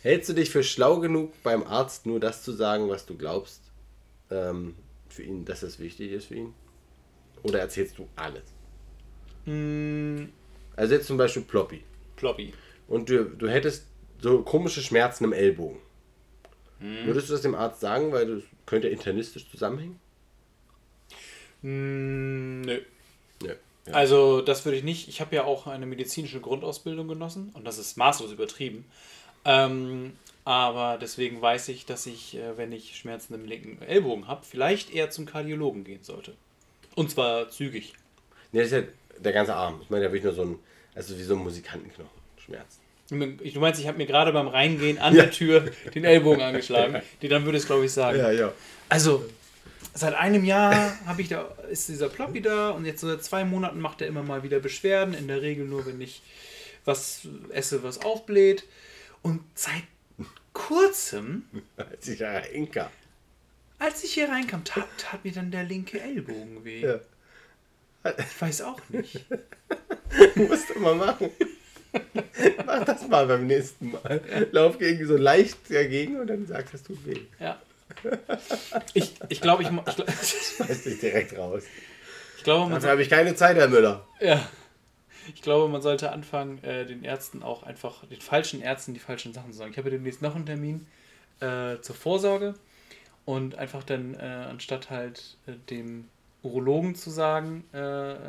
Hältst du dich für schlau genug, beim Arzt nur das zu sagen, was du glaubst, ähm, für ihn, dass es wichtig ist für ihn? Oder erzählst du alles? Mm, Also jetzt zum Beispiel Ploppy. Ploppy. Und du, du hättest so komische Schmerzen im Ellbogen. Würdest du das dem Arzt sagen, weil das könnte internistisch zusammenhängen? Mm, nö. Nö. Ja. Also, das würde ich nicht. Ich habe ja auch eine medizinische Grundausbildung genossen und das ist maßlos übertrieben. Ähm, aber deswegen weiß ich, dass ich, äh, wenn ich Schmerzen im linken Ellbogen habe, vielleicht eher zum Kardiologen gehen sollte. Und zwar zügig. Nee, das ist ja der ganze Arm. Ich meine, da will ich nur so ein, also wie so ein Musikantenknochen. Schmerzen. Ich- Du meinst, ich habe mir gerade beim Reingehen an der Tür den Ellbogen angeschlagen. [LAUGHS] Die dann würde es, glaube ich, sagen. ja. Also, seit einem Jahr habe ich da, ist dieser Ploppy da und jetzt so seit zwei Monaten macht er immer mal wieder Beschwerden. In der Regel nur, wenn ich was esse, was aufbläht. Und seit kurzem, Als ich ja Inka. als ich hier reinkam, tat, tat mir dann der linke Ellbogen weh. Ja. Ich weiß auch nicht. [LAUGHS] Musst du mal machen. Mach das mal beim nächsten Mal. Lauf gegen so leicht dagegen und dann sagst, das tut weh. Ja. Ich, ich glaube, ich, ich, glaub- Schmeiß dich direkt raus. ich glaube, man Dafür habe ich keine Zeit, Herr Müller. Ja. Ich glaube, man sollte anfangen, äh, den Ärzten auch einfach, den falschen Ärzten die falschen Sachen zu sagen. Ich habe demnächst noch einen Termin äh, zur Vorsorge und einfach dann, äh, anstatt halt äh, dem Urologen zu sagen, äh,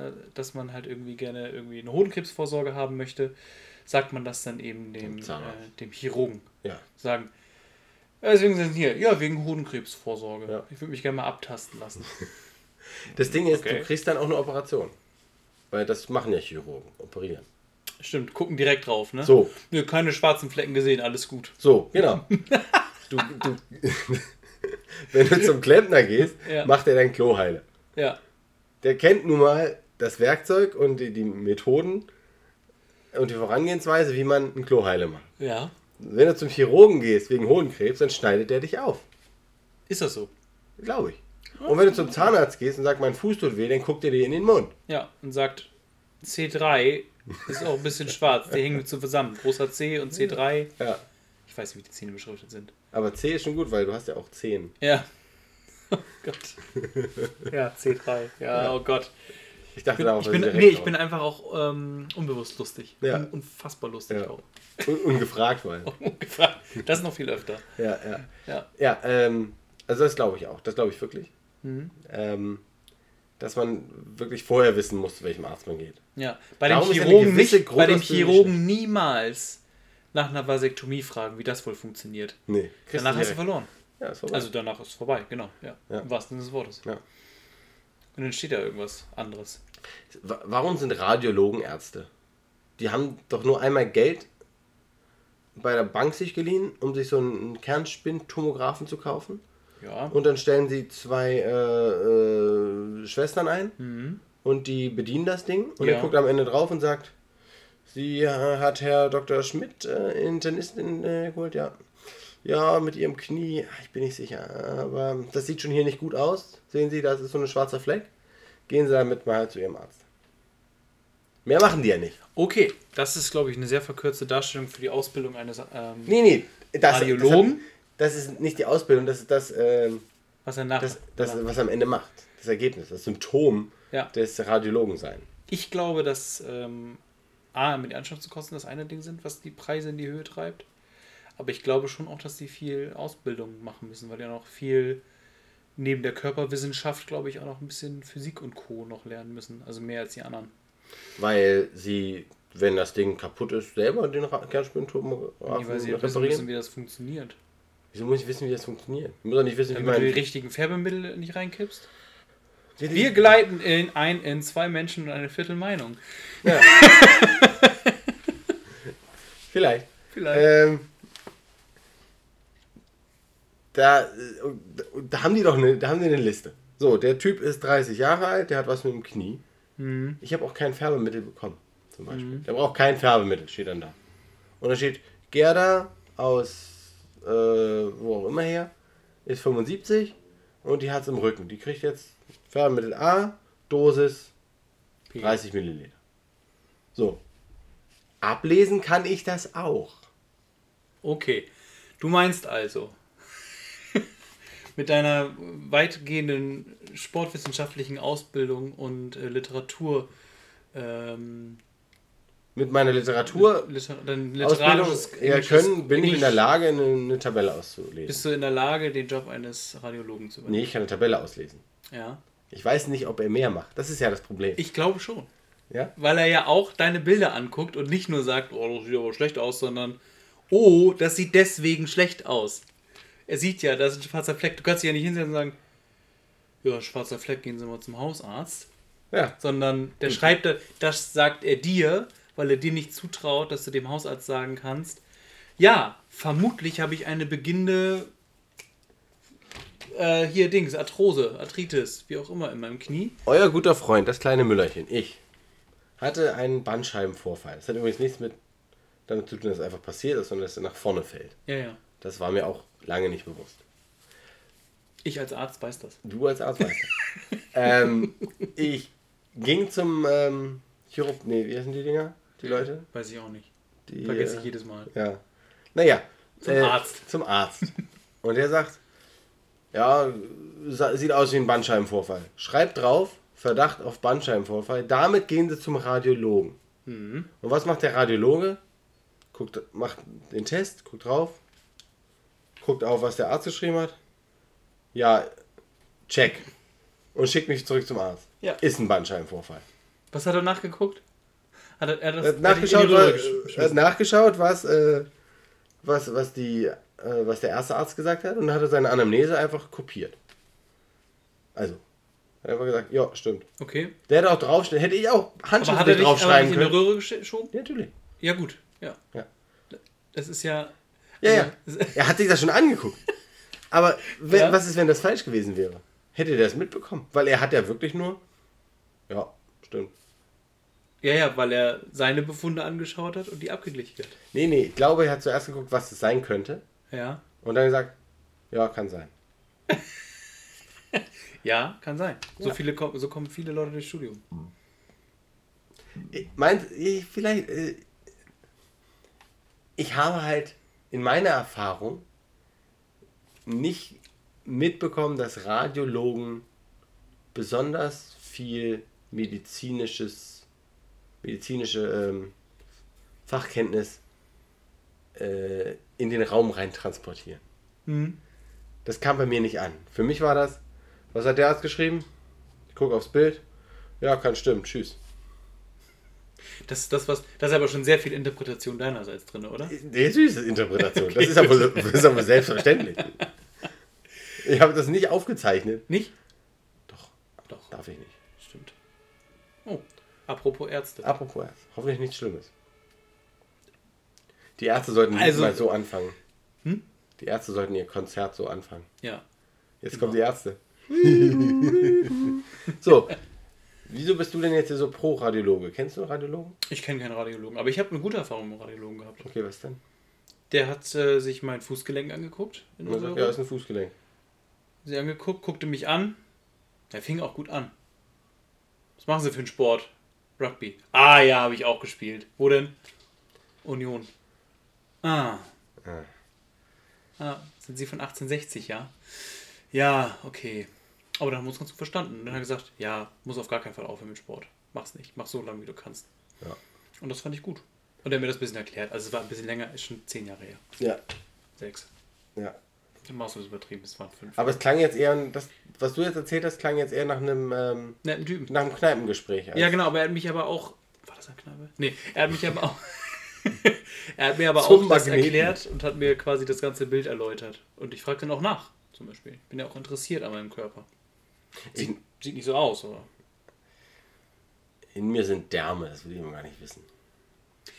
äh, dass man halt irgendwie gerne irgendwie eine Hodenkrebsvorsorge haben möchte, sagt man das dann eben dem, Dem Chirurgen. Ja. Sagen, deswegen sind hier, ja, wegen Hodenkrebsvorsorge. Ja. Ich würde mich gerne mal abtasten lassen. [LAUGHS] Das Ding ist, Okay. du kriegst dann auch eine Operation. Weil das machen ja Chirurgen, operieren. Stimmt, gucken direkt drauf, ne? So, Nö, keine schwarzen Flecken gesehen, alles gut. so, genau. Du, du, [LAUGHS] wenn du zum Klempner gehst, Ja. macht er dein Klo heile. Ja. Der kennt nun mal das Werkzeug und die, die Methoden und die Vorangehensweise, wie man ein Klo heile macht. Ja. Wenn du zum Chirurgen gehst wegen Hodenkrebs, dann schneidet der dich auf. Ist das so? Glaube ich. Und wenn du zum Zahnarzt gehst und sagst, mein Fuß tut weh, dann guckt er dir in den Mund. Ja, und sagt, C3 ist auch ein bisschen schwarz. Die hängen so zusammen. Großer C und C3. Ja. Ich weiß nicht, wie die Zähne beschriftet sind. Aber C ist schon gut, weil du hast ja auch Zehen. Ja. [LAUGHS] Oh Gott. Ja, C3. Ja, oh Gott. Ich dachte darauf, ich bin, nee, ich bin einfach auch ähm, unbewusst lustig. Ja. Un unfassbar lustig Ja. auch. Un ungefragt war. [LAUGHS] Ungefragt. Das noch viel öfter. Ja, ja. Ja. Ja, ähm, also das glaube ich auch. Das glaube ich wirklich. Mhm. Ähm, dass man wirklich vorher wissen muss, zu welchem Arzt man geht. Ja. Bei dem Darum ist eine Chirurgen nicht, bei dem Chirurgen niemals nach einer Vasektomie fragen, wie das wohl funktioniert. Nee, Danach hast du verloren. Ja, ist vorbei. Also danach ist es vorbei, genau. Ja. Ja. Im wahrsten Sinne des Wortes. Ja. Und dann steht da irgendwas anderes. Wa- Warum sind Radiologen Ärzte? Die haben doch nur einmal Geld bei der Bank sich geliehen, um sich so einen Kernspintomographen zu kaufen. Ja. Und dann stellen sie zwei äh, äh, Schwestern ein und die bedienen das Ding. Und Mhm. Ja. er guckt am Ende drauf und sagt, sie äh, hat Herr Dr. Schmidt, äh, Internistin, äh, geholt, ja. Ja, mit ihrem Knie, ich bin nicht sicher, aber das sieht schon hier nicht gut aus. Sehen Sie, das ist so ein schwarzer Fleck. Gehen Sie damit mal zu Ihrem Arzt. Mehr machen die ja nicht. Okay, das ist, glaube ich, eine sehr verkürzte Darstellung für die Ausbildung eines ähm, Nee, nee, das, Radiologen? Das, das ist nicht die Ausbildung, das ist das, ähm, was er nach. das, das was am Ende macht. Das Ergebnis, das Symptom Ja. des Radiologen sein. Ich glaube, dass ähm, A, mit Anschaffungskosten das eine Ding sind, was die Preise in die Höhe treibt. Aber ich glaube schon auch, dass die viel Ausbildung machen müssen, weil die ja noch viel neben der Körperwissenschaft, glaube ich, auch noch ein bisschen Physik und Co. noch lernen müssen. Also mehr als die anderen. Weil sie, wenn das Ding kaputt ist, selber den Kernspinturm Nee, weil sie ja wissen reparieren. müssen, wie das funktioniert. Wieso muss ich wissen, wie das funktioniert? Ich muss doch nicht wissen, wie Damit du die man. richtigen Färbemittel nicht reinkippst. Wir gleiten in ein in zwei Menschen und eine Viertelmeinung. [LAUGHS] Vielleicht. Vielleicht. Ähm, da, äh, da haben die doch eine, da haben die eine Liste. So, der Typ ist 30 Jahre alt, der hat was mit dem Knie. Mhm. Ich habe auch kein Färbemittel bekommen, zum Beispiel. Der braucht kein Färbemittel, steht dann da. Und da steht, Gerda aus äh, wo auch immer her, ist 75 und die hat es im Rücken. Die kriegt jetzt Färbemittel A, Dosis 30 Milliliter. So. Ablesen kann ich das auch. Okay. Du meinst also, mit deiner weitgehenden sportwissenschaftlichen Ausbildung und äh, Literatur, ähm, Mit meiner Literatur Liter Ausbildung ja, können, bin ich in der Englisch- Lage, eine, eine Tabelle auszulesen. Bist du in der Lage, den Job eines Radiologen zu übernehmen? Nee, ich kann eine Tabelle auslesen. Ja. Ich weiß nicht, ob er mehr macht. Das ist ja das Problem. Ich glaube schon. ja? Weil er ja auch deine Bilder anguckt und nicht nur sagt, oh, das sieht aber schlecht aus, sondern, oh, das sieht deswegen schlecht aus. Er sieht ja, da ist ein schwarzer Fleck. Du kannst dich ja nicht hinsetzen und sagen, ja, schwarzer Fleck, gehen Sie mal zum Hausarzt. ja. Sondern der schreibt, da- das sagt er dir, weil er dir nicht zutraut, dass du dem Hausarzt sagen kannst, ja, vermutlich habe ich eine beginnende, äh, hier Dings, Arthrose, Arthritis, wie auch immer, in meinem Knie. Euer guter Freund, das kleine Müllerchen, ich, hatte einen Bandscheibenvorfall. Das hat übrigens nichts mit damit zu tun, dass es einfach passiert ist, sondern dass er nach vorne fällt. Ja, ja. Das war mir auch lange nicht bewusst. Ich als Arzt weiß das. Du als Arzt weißt das. [LAUGHS] ähm, ich ging zum ähm, Chirurg... Nee, wie heißen die Dinger? Die Leute? Weiß ich auch nicht. Die, Vergesse äh, ich jedes Mal. Ja. Naja. Zum Arzt. Zum Arzt. Und der sagt, ja, sieht aus wie ein Bandscheibenvorfall. Schreibt drauf, Verdacht auf Bandscheibenvorfall. Damit gehen sie zum Radiologen. Mhm. Und was macht der Radiologe? Guckt, macht den Test, guckt drauf, guckt auf, was der Arzt geschrieben hat. Ja, check. Und schickt mich zurück zum Arzt. Ja. Ist ein Bandscheibenvorfall. Was hat er nachgeguckt? Hat er, er, das, Er hat nachgeschaut, was, er hat nachgeschaut was, äh, was, was, die, äh, was der erste Arzt gesagt hat und hat er seine Anamnese einfach kopiert. Also, hat einfach gesagt, ja, stimmt. Okay. Der hätte auch draufstehen, hätte ich auch Aber hat er dich draufschreiben in die können. Röhre gesch- geschoben? Ja, natürlich. Ja, gut. Ja. Ja. Das ist ja. Ja, ja. Also, [LAUGHS] Er hat sich das schon angeguckt. Aber wenn, Ja. was ist, wenn das falsch gewesen wäre? Hätte der das mitbekommen? Weil er hat ja wirklich nur. Ja, stimmt. Ja, ja, weil er seine Befunde angeschaut hat und die abgeglichen hat. Nee, nee, ich glaube, er hat zuerst geguckt, was es sein könnte. Ja. Und dann gesagt, ja, kann sein. [LAUGHS] Ja, kann sein. So, Ja. viele, kommen- so kommen viele Leute durchs Studium. Ich- Meint, ich, vielleicht. äh, Ich habe halt in meiner Erfahrung nicht mitbekommen, dass Radiologen besonders viel medizinisches, medizinische ähm, Fachkenntnis äh, in den Raum rein transportieren. Mhm. Das kam bei mir nicht an. Für mich war das, was hat der Arzt geschrieben? Ich gucke aufs Bild. Ja, kann stimmen. Tschüss. Das ist das, was. Das ist aber schon sehr viel Interpretation deinerseits drin, oder? Die süße Interpretation. das, ist aber, das ist aber selbstverständlich. Ich habe das nicht aufgezeichnet. Nicht? Doch, Doch. darf ich nicht. Stimmt. Oh, apropos Ärzte. Apropos Arzt. Hoffentlich nichts Schlimmes. Die Ärzte sollten Also- mal so anfangen. Hm? Die Ärzte sollten ihr Konzert so anfangen. Ja. Jetzt Genau. kommen die Ärzte. [LAUGHS] so. Wieso bist du denn jetzt hier so pro Radiologe? Kennst du Radiologen? Ich kenne keinen Radiologen, aber ich habe eine gute Erfahrung mit Radiologen gehabt. Okay, was denn? Der hat äh, sich mein Fußgelenk angeguckt. In sagt, ja, ist ein Fußgelenk. Sie angeguckt, guckte mich an. Er fing auch gut an. Was machen Sie für einen Sport? Rugby. Ah ja, habe ich auch gespielt. Wo denn? Union. Ah. Ah. Ah, sind Sie von 1860, ja? Ja, okay. Aber dann haben wir uns ganz gut verstanden. Und dann hat er gesagt, ja, muss auf gar keinen Fall aufhören mit Sport. Mach's nicht. Mach so lange, wie du kannst. Ja. Und das fand ich gut. Und er hat mir das ein bisschen erklärt. Also es war ein bisschen länger, ist schon zehn Jahre her. Ja. Sechs. Ja. Dann machst du es übertrieben, es waren fünf. Aber es klang jetzt eher, das, was du jetzt erzählt hast, klang jetzt eher nach einem, ähm, Netten Typen. nach einem Kneipengespräch. Ja, genau, aber er hat mich aber auch. War das eine Kneipe? Nee, er hat mich aber auch. [LAUGHS] er hat mir aber Zum auch das Magneten. erklärt und hat mir quasi das ganze Bild erläutert. Und ich frage dann auch nach, zum Beispiel. Ich bin ja auch interessiert an meinem Körper. Sieht, sieht nicht so aus, oder? In mir sind Därme, das will ich immer gar nicht wissen.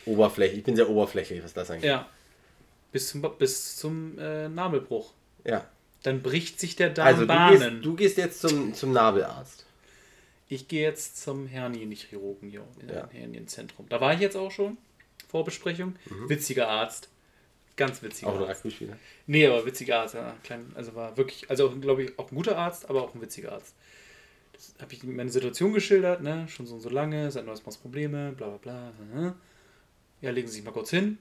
Oberfläche, ich bin sehr oberflächlich, was das angeht. Ja. Bis zum, bis zum äh, Nabelbruch. Ja. Dann bricht sich der Darm Also du Bahnen. gehst, du gehst jetzt zum, zum Nabelarzt. Ich gehe jetzt zum Hernienchirurgen hier in Ja. Hernienzentrum. Da war ich jetzt auch schon. Vorbesprechung. Witziger Arzt. Ganz witziger. Auch ein Arzt. Rugby-Spieler. Nee, aber witziger Arzt. Ja, klein, also war wirklich, also glaube ich, auch ein guter Arzt, aber auch ein witziger Arzt. Das habe ich meine Situation geschildert, ne? Schon so und so lange, seit neues Maß Probleme, bla bla bla. Ja, legen Sie sich mal kurz hin.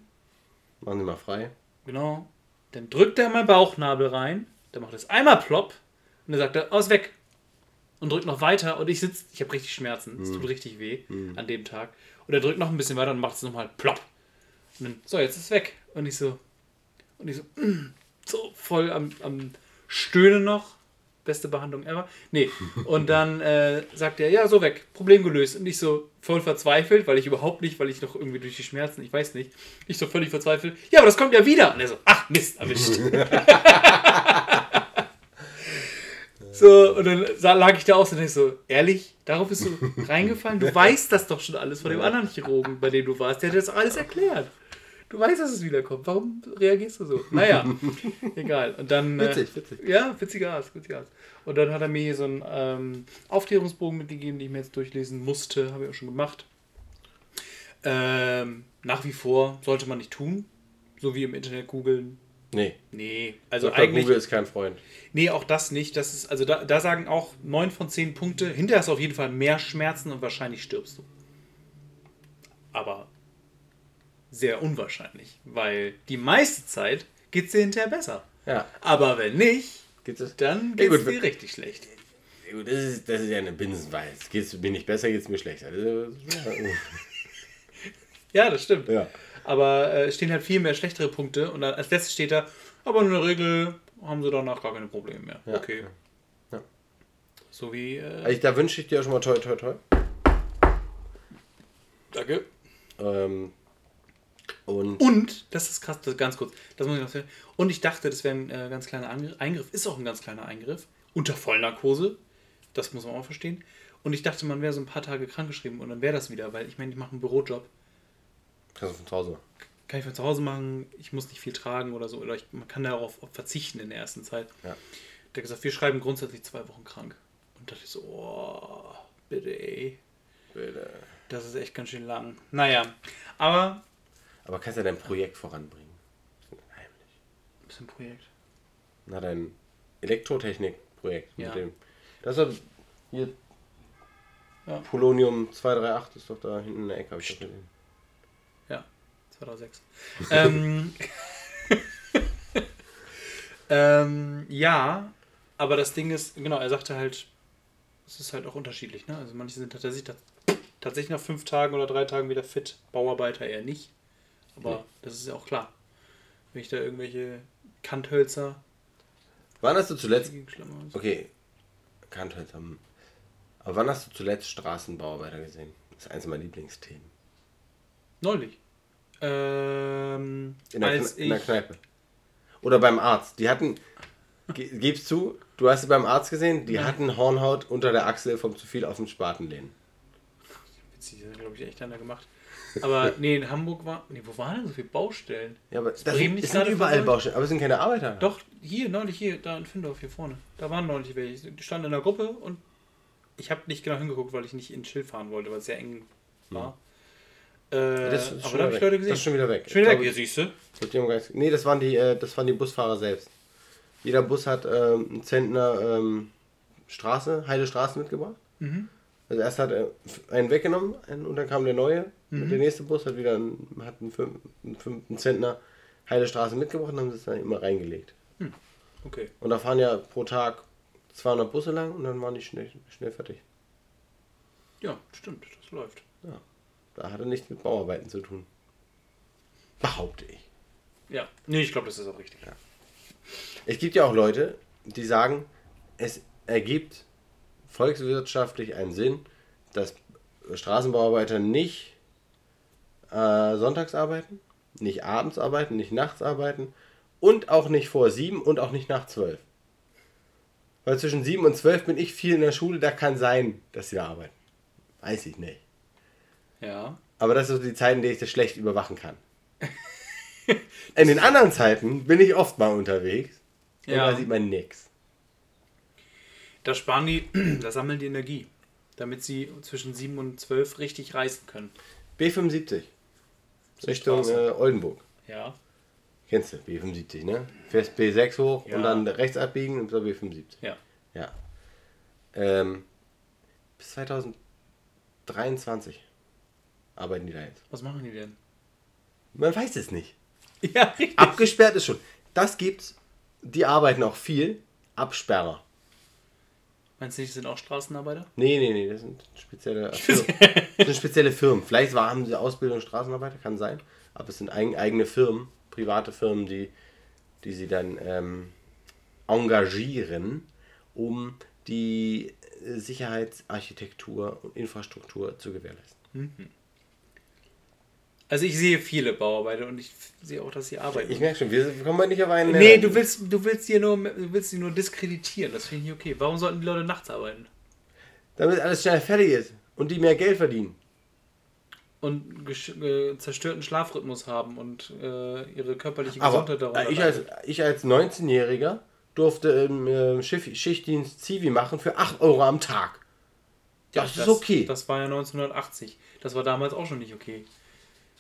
Machen Sie mal frei. Genau. Dann drückt er meinen Bauchnabel rein. Dann macht es einmal plopp. Und dann sagt er, aus weg. Und drückt noch weiter. Und ich sitze, ich habe richtig Schmerzen. Es tut richtig weh an dem Tag. Und er drückt noch ein bisschen weiter und macht es nochmal plopp. Dann, so, jetzt ist es weg. Und ich so, und ich so, mm, [CLEARS THROAT] so voll am, am Stöhnen noch. Beste Behandlung ever. Nee. Und dann [LAUGHS] äh, sagt er, ja, so weg. Problem gelöst. Und ich so voll verzweifelt, weil ich überhaupt nicht, weil ich noch irgendwie durch die Schmerzen, ich weiß nicht. Ich so völlig verzweifelt, ja, aber das kommt ja wieder. Und er so, ach, Mist, erwischt. [LAUGHS] so, und dann lag ich da aus und ich so, ehrlich, darauf bist du [LAUGHS] reingefallen? Du weißt das doch schon alles von dem anderen Chirurgen, bei dem du warst. Der hat das alles erklärt. Du weißt, dass es wiederkommt. Warum reagierst du so? Naja, [LAUGHS] egal. Und dann. Witzig, äh, witzig. Ja, witziger Arzt, witziger Arzt. Und dann hat er mir hier so einen ähm, Aufklärungsbogen mitgegeben, den ich mir jetzt durchlesen musste. Habe ich auch schon gemacht. Ähm, nach wie vor sollte man nicht tun. So wie im Internet googeln. Nee. Nee, also Dr. eigentlich. Google ist kein Freund. Nee, auch das nicht. Das ist, also da, da sagen auch 9 von 10 Punkte. Hinterher du auf jeden Fall mehr Schmerzen und wahrscheinlich stirbst du. Aber sehr unwahrscheinlich, weil die meiste Zeit geht es dir hinterher besser. Ja. Aber wenn nicht, Geht's dann geht es dir richtig schlecht. Das ist, das ist ja eine Binsenweis. Geht's mir nicht besser, geht's mir schlechter. [LAUGHS] Ja, das stimmt. Ja. Aber äh, es stehen halt viel mehr schlechtere Punkte und als letztes steht da, aber in der Regel haben sie danach gar keine Probleme mehr. Ja. Okay. Ja. So wie, äh, Also da wünsche ich dir schon mal toi toi toi. danke. Ähm, und Und, das ist krass, das, ganz kurz, das muss ich noch sagen. Und ich dachte, das wäre ein äh, ganz kleiner Angr- Eingriff, ist auch ein ganz kleiner Eingriff, unter Vollnarkose, das muss man auch verstehen. Und ich dachte, man wäre so ein paar Tage krankgeschrieben und dann wäre das wieder, weil ich meine, ich mache einen Bürojob. kannst du von zu Hause. Kann ich von zu Hause machen, ich muss nicht viel tragen oder so, oder ich, man kann darauf verzichten in der ersten Zeit. Ja. Der hat gesagt, wir schreiben grundsätzlich zwei Wochen krank. Und dachte ich so, oh, bitte ey, Bitte. das ist echt ganz schön lang. Naja, aber, Aber kannst ja dein Projekt voranbringen. Das ist heimlich. ein bisschen Projekt. Na, dein Elektrotechnik-Projekt. Ja. Mit dem, das ist doch hier. Ja. Polonium 238 ist doch da hinten in der Ecke, habe ich gesehen. Ja, 2006. [LAUGHS] ähm, [LAUGHS] ähm, ja, aber das Ding ist, genau, er sagte halt, es ist halt auch unterschiedlich. Ne? Also manche sind tatsächlich, tatsächlich nach fünf Tagen oder drei Tagen wieder fit, Bauarbeiter eher nicht. Aber Nee. das ist ja auch klar. Wenn ich da irgendwelche Kanthölzer Wann hast du zuletzt. Okay, Kanthölzer. hm. Aber wann hast du zuletzt Straßenbauarbeiter gesehen? Das ist eins meiner Lieblingsthemen. Neulich. Ähm, In der, Kne in der ich, Kneipe. Oder beim Arzt. Die hatten. Ge zu, du hast sie beim Arzt gesehen, die Nein. hatten Hornhaut unter der Achsel vom zu viel auf den Spaten lehnen. witzig, das glaube ich echt einer gemacht. Aber nee, in Hamburg war, nee, wo waren denn so viele Baustellen? Ja, aber das Bremen sind, es sind überall? Baustellen, aber es sind keine Arbeiter. Doch, hier, neulich hier, da in Findorf, hier vorne. Da waren neulich welche. Die standen in der Gruppe und ich habe nicht genau hingeguckt, weil ich nicht ins Schild fahren wollte, weil es sehr eng war. Äh, Das ist aber da habe wieder ich. Leute gesehen. Das ist schon wieder weg. Schon wieder weg, gar nichts- Nee, das waren die, äh, das waren die Busfahrer selbst. Jeder Bus hat ähm, einen Zentner ähm, Straße, heile Straße mitgebracht. Mhm. Also erst hat er einen weggenommen einen, und dann kam der neue. Mhm. Und der nächste Bus hat wieder einen, hat einen, fünf, einen fünften Zentner heile Straße mitgebracht und haben das dann immer reingelegt. Okay. Und da fahren ja pro Tag 200 Busse lang und dann waren die schnell, schnell fertig. Ja, stimmt, das läuft. Da hat er nichts mit Bauarbeiten zu tun. Behaupte ich. Ja. Nee, ich glaube, das ist auch richtig. Es gibt ja auch Leute, die sagen, es ergibt volkswirtschaftlich einen Sinn, dass Straßenbauarbeiter nicht äh, sonntags arbeiten, nicht abends arbeiten, nicht nachts arbeiten und auch nicht vor sieben und auch nicht nach zwölf. Weil zwischen sieben und zwölf bin ich viel in der Schule, da kann sein, dass sie da arbeiten. Weiß ich nicht. Ja. Aber das sind so die Zeiten, in denen ich das schlecht überwachen kann. [LAUGHS] In den anderen Zeiten bin ich oft mal unterwegs und Ja. da sieht man nichts. Da sparen die, [CLEARS THROAT] da sammeln die Energie, damit sie zwischen 7 und 12 richtig reißen können. B75. Richtung äh, Oldenburg. Ja. Kennst du, B75, ne? Fährst B6 hoch Ja. und dann rechts abbiegen und zur B75. Ja. Ja. Ähm, bis 2023 arbeiten die da jetzt. Was machen die denn? Man weiß es nicht. [LAUGHS] Ja, richtig. Abgesperrt ist schon. Das gibt's. Die arbeiten auch viel. Absperrer. Meinst du nicht, das sind auch Straßenarbeiter? Nee, nee, nee, das sind spezielle [LAUGHS] Firmen. Das sind spezielle Firmen. Vielleicht haben sie Ausbildung Straßenarbeiter, kann sein. Aber es sind eigen, eigene Firmen, private Firmen, die, die sie dann ähm, engagieren, um die Sicherheitsarchitektur und Infrastruktur zu gewährleisten. Also ich sehe viele Bauarbeiter und ich sehe auch, dass sie arbeiten. Ich merke schon, wir kommen mal nicht auf einen. nee, Nenner. du willst, du willst sie nur, du willst sie nur diskreditieren. Das finde ich nicht okay. Warum sollten die Leute nachts arbeiten? Damit alles schnell fertig ist und die mehr Geld verdienen. Und äh, zerstörten Schlafrhythmus haben und äh, ihre körperliche Aber Gesundheit darunter äh, ich als, ich als 19-Jähriger durfte im äh, Schiff, Schichtdienst Zivi machen für 8 Euro am Tag. Das ist okay. Das war ja 1980. Das war damals auch schon nicht okay.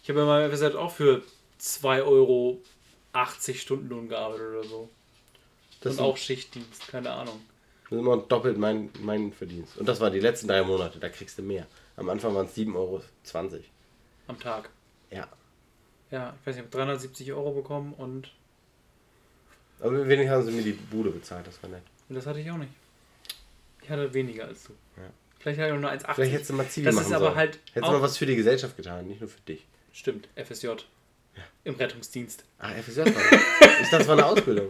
Ich habe ja mal gesagt, auch für 2 Euro 80 Stundenlohn gearbeitet oder so. das und sind- auch Schichtdienst, keine Ahnung. Das ist immer doppelt mein, mein Verdienst. Und das war die letzten drei Monate, da kriegst du mehr. Am Anfang waren es 7,20 Euro. Am Tag. Ja. Ja, ich weiß nicht, ich habe 370 Euro bekommen und Aber wenigstens haben sie mir die Bude bezahlt, das war nett. das hatte ich auch nicht. Ich hatte weniger als du. Ja. Vielleicht hatte ich auch nur 1,80. Vielleicht hättest du mal Zivi Das machen ist aber sollen. halt Hättest du mal was für die Gesellschaft getan, nicht nur für dich. Stimmt, FSJ. Im Rettungsdienst. Ah, FSJ war das. [LAUGHS] Dachte, das war eine Ausbildung.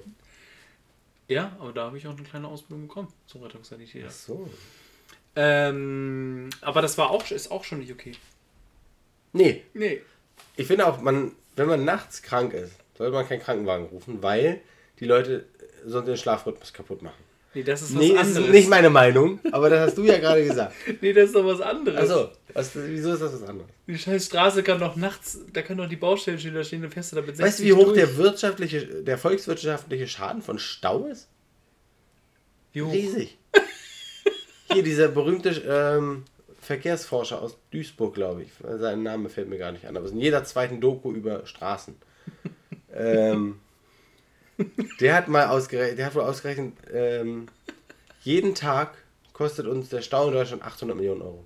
Ja, aber da habe ich auch eine kleine Ausbildung bekommen zum Rettungssanitäter. Ach so. Ähm, aber das war auch, ist auch schon nicht okay. Nee, Nee. ich finde auch, man, wenn man nachts krank ist, sollte man keinen Krankenwagen rufen, weil die Leute sonst den Schlafrhythmus kaputt machen. Nee, das ist was Nee, das anderes. ist nicht meine Meinung, aber das hast du ja gerade gesagt. [LAUGHS] nee, das ist doch was anderes. Achso, was, wieso ist das was anderes? Die scheiß Straße kann doch nachts, da können doch die Baustellenschilder stehen, dann fährst du da mit 60 Weißt du, wie hoch durch. der wirtschaftliche, der volkswirtschaftliche Schaden von Stau ist? Wie hoch? Riesig. Hier, dieser berühmte ähm, Verkehrsforscher aus Duisburg, glaube ich. Sein Name fällt mir gar nicht an, aber es ist in jeder zweiten Doku über Straßen. [LAUGHS] ähm, der hat mal ausgerechnet, der hat wohl ausgerechnet, ähm, jeden Tag kostet uns der Stau in Deutschland 800 Millionen Euro.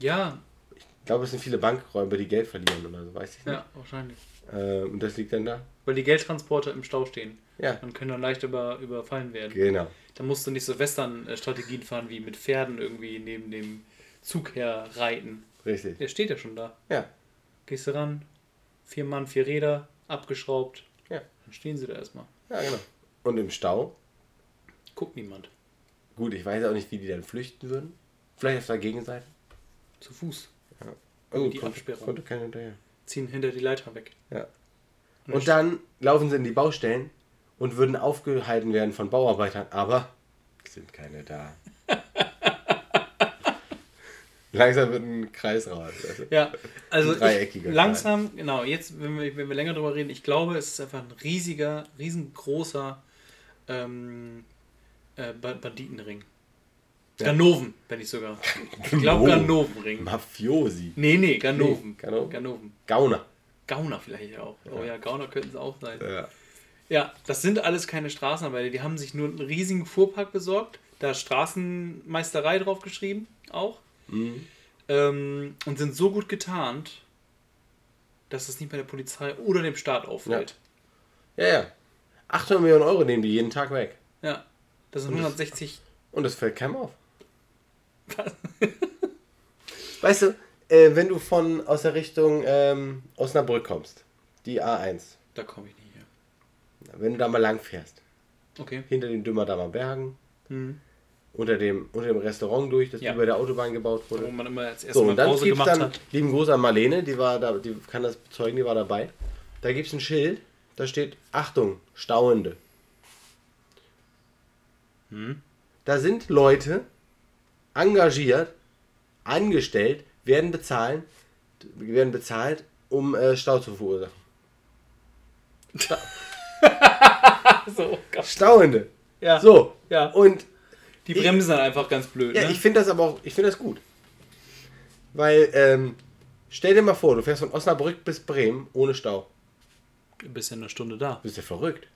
Ja, Ich glaube, es sind viele Bankräuber, die Geld verlieren oder so, weiß ich nicht. ja, wahrscheinlich. Ähm, und das liegt dann da? Weil die Geldtransporter im Stau stehen. Ja, Dann können dann leicht über, überfallen werden. genau. Da musst du nicht so Western-Strategien fahren, wie mit Pferden irgendwie neben dem Zug herreiten. Richtig. Der steht ja schon da. Ja, Gehst du ran, vier Mann, vier Räder, abgeschraubt. Ja, Dann stehen sie da erstmal. ja, genau. Und im Stau? Guckt niemand. Gut, ich weiß auch nicht, wie die dann flüchten würden. Vielleicht auf der Gegenseite. Zu Fuß. Oh, Die kommt- Absperrung. Konnte keiner hinterher. Ziehen hinter die Leiter weg. Ja. Und dann laufen sie in die Baustellen und würden aufgehalten werden von Bauarbeitern, aber es sind keine da. Langsam wird ein Kreis weißt du? Ja, also ich, langsam, genau, jetzt, wenn wir, wenn wir länger drüber reden, ich glaube, es ist einfach ein riesiger, riesengroßer ähm, äh, Ba- Banditenring. Ganoven, wenn ich sogar. Ich glaube Ganovenring. Mafiosi. Nee, nee, Ganoven. Nee, Ganoven. Ganoven. Gauner. Gauner vielleicht auch. Oh ja, Gauner könnten es auch sein. Ja. Ja, das sind alles keine Straßenarbeiter. Die haben sich nur einen riesigen Fuhrpark besorgt. Da ist Straßenmeisterei drauf geschrieben, auch. Ähm, und sind so gut getarnt, dass es nicht bei der Polizei oder dem Staat auffällt. Ja, ja. 800 Millionen Euro nehmen die jeden Tag weg. Ja. Das sind 160. Und das fällt keinem auf. [LAUGHS] weißt du, äh, wenn du von aus der Richtung ähm, Osnabrück kommst, die A1, Da komme ich nicht her. wenn du da mal lang fährst, Okay. hinter den Dümmerdamer Bergen, Mhm. Unter dem, unter dem Restaurant durch, das Ja. über der Autobahn gebaut Wo wurde. man immer als erstes So, und dann gemacht dann, hat. lieben Gruß an Marlene, die war da, die kann das bezeugen, die war dabei. Da gibt es ein Schild, da steht, Achtung, Stauende. Hm? Da sind Leute engagiert, angestellt, werden bezahlen, werden bezahlt, um äh, Stau zu verursachen. [LAUGHS] So, Gott. Stauende. ja. So. Ja. Und Die Ich- bremsen dann einfach ganz blöd. ja, ne? ich finde das aber auch, ich finde das gut. Weil, ähm, stell dir mal vor, du fährst von Osnabrück bis Bremen ohne Stau. Du bist ja eine Stunde da. Du bist ja verrückt.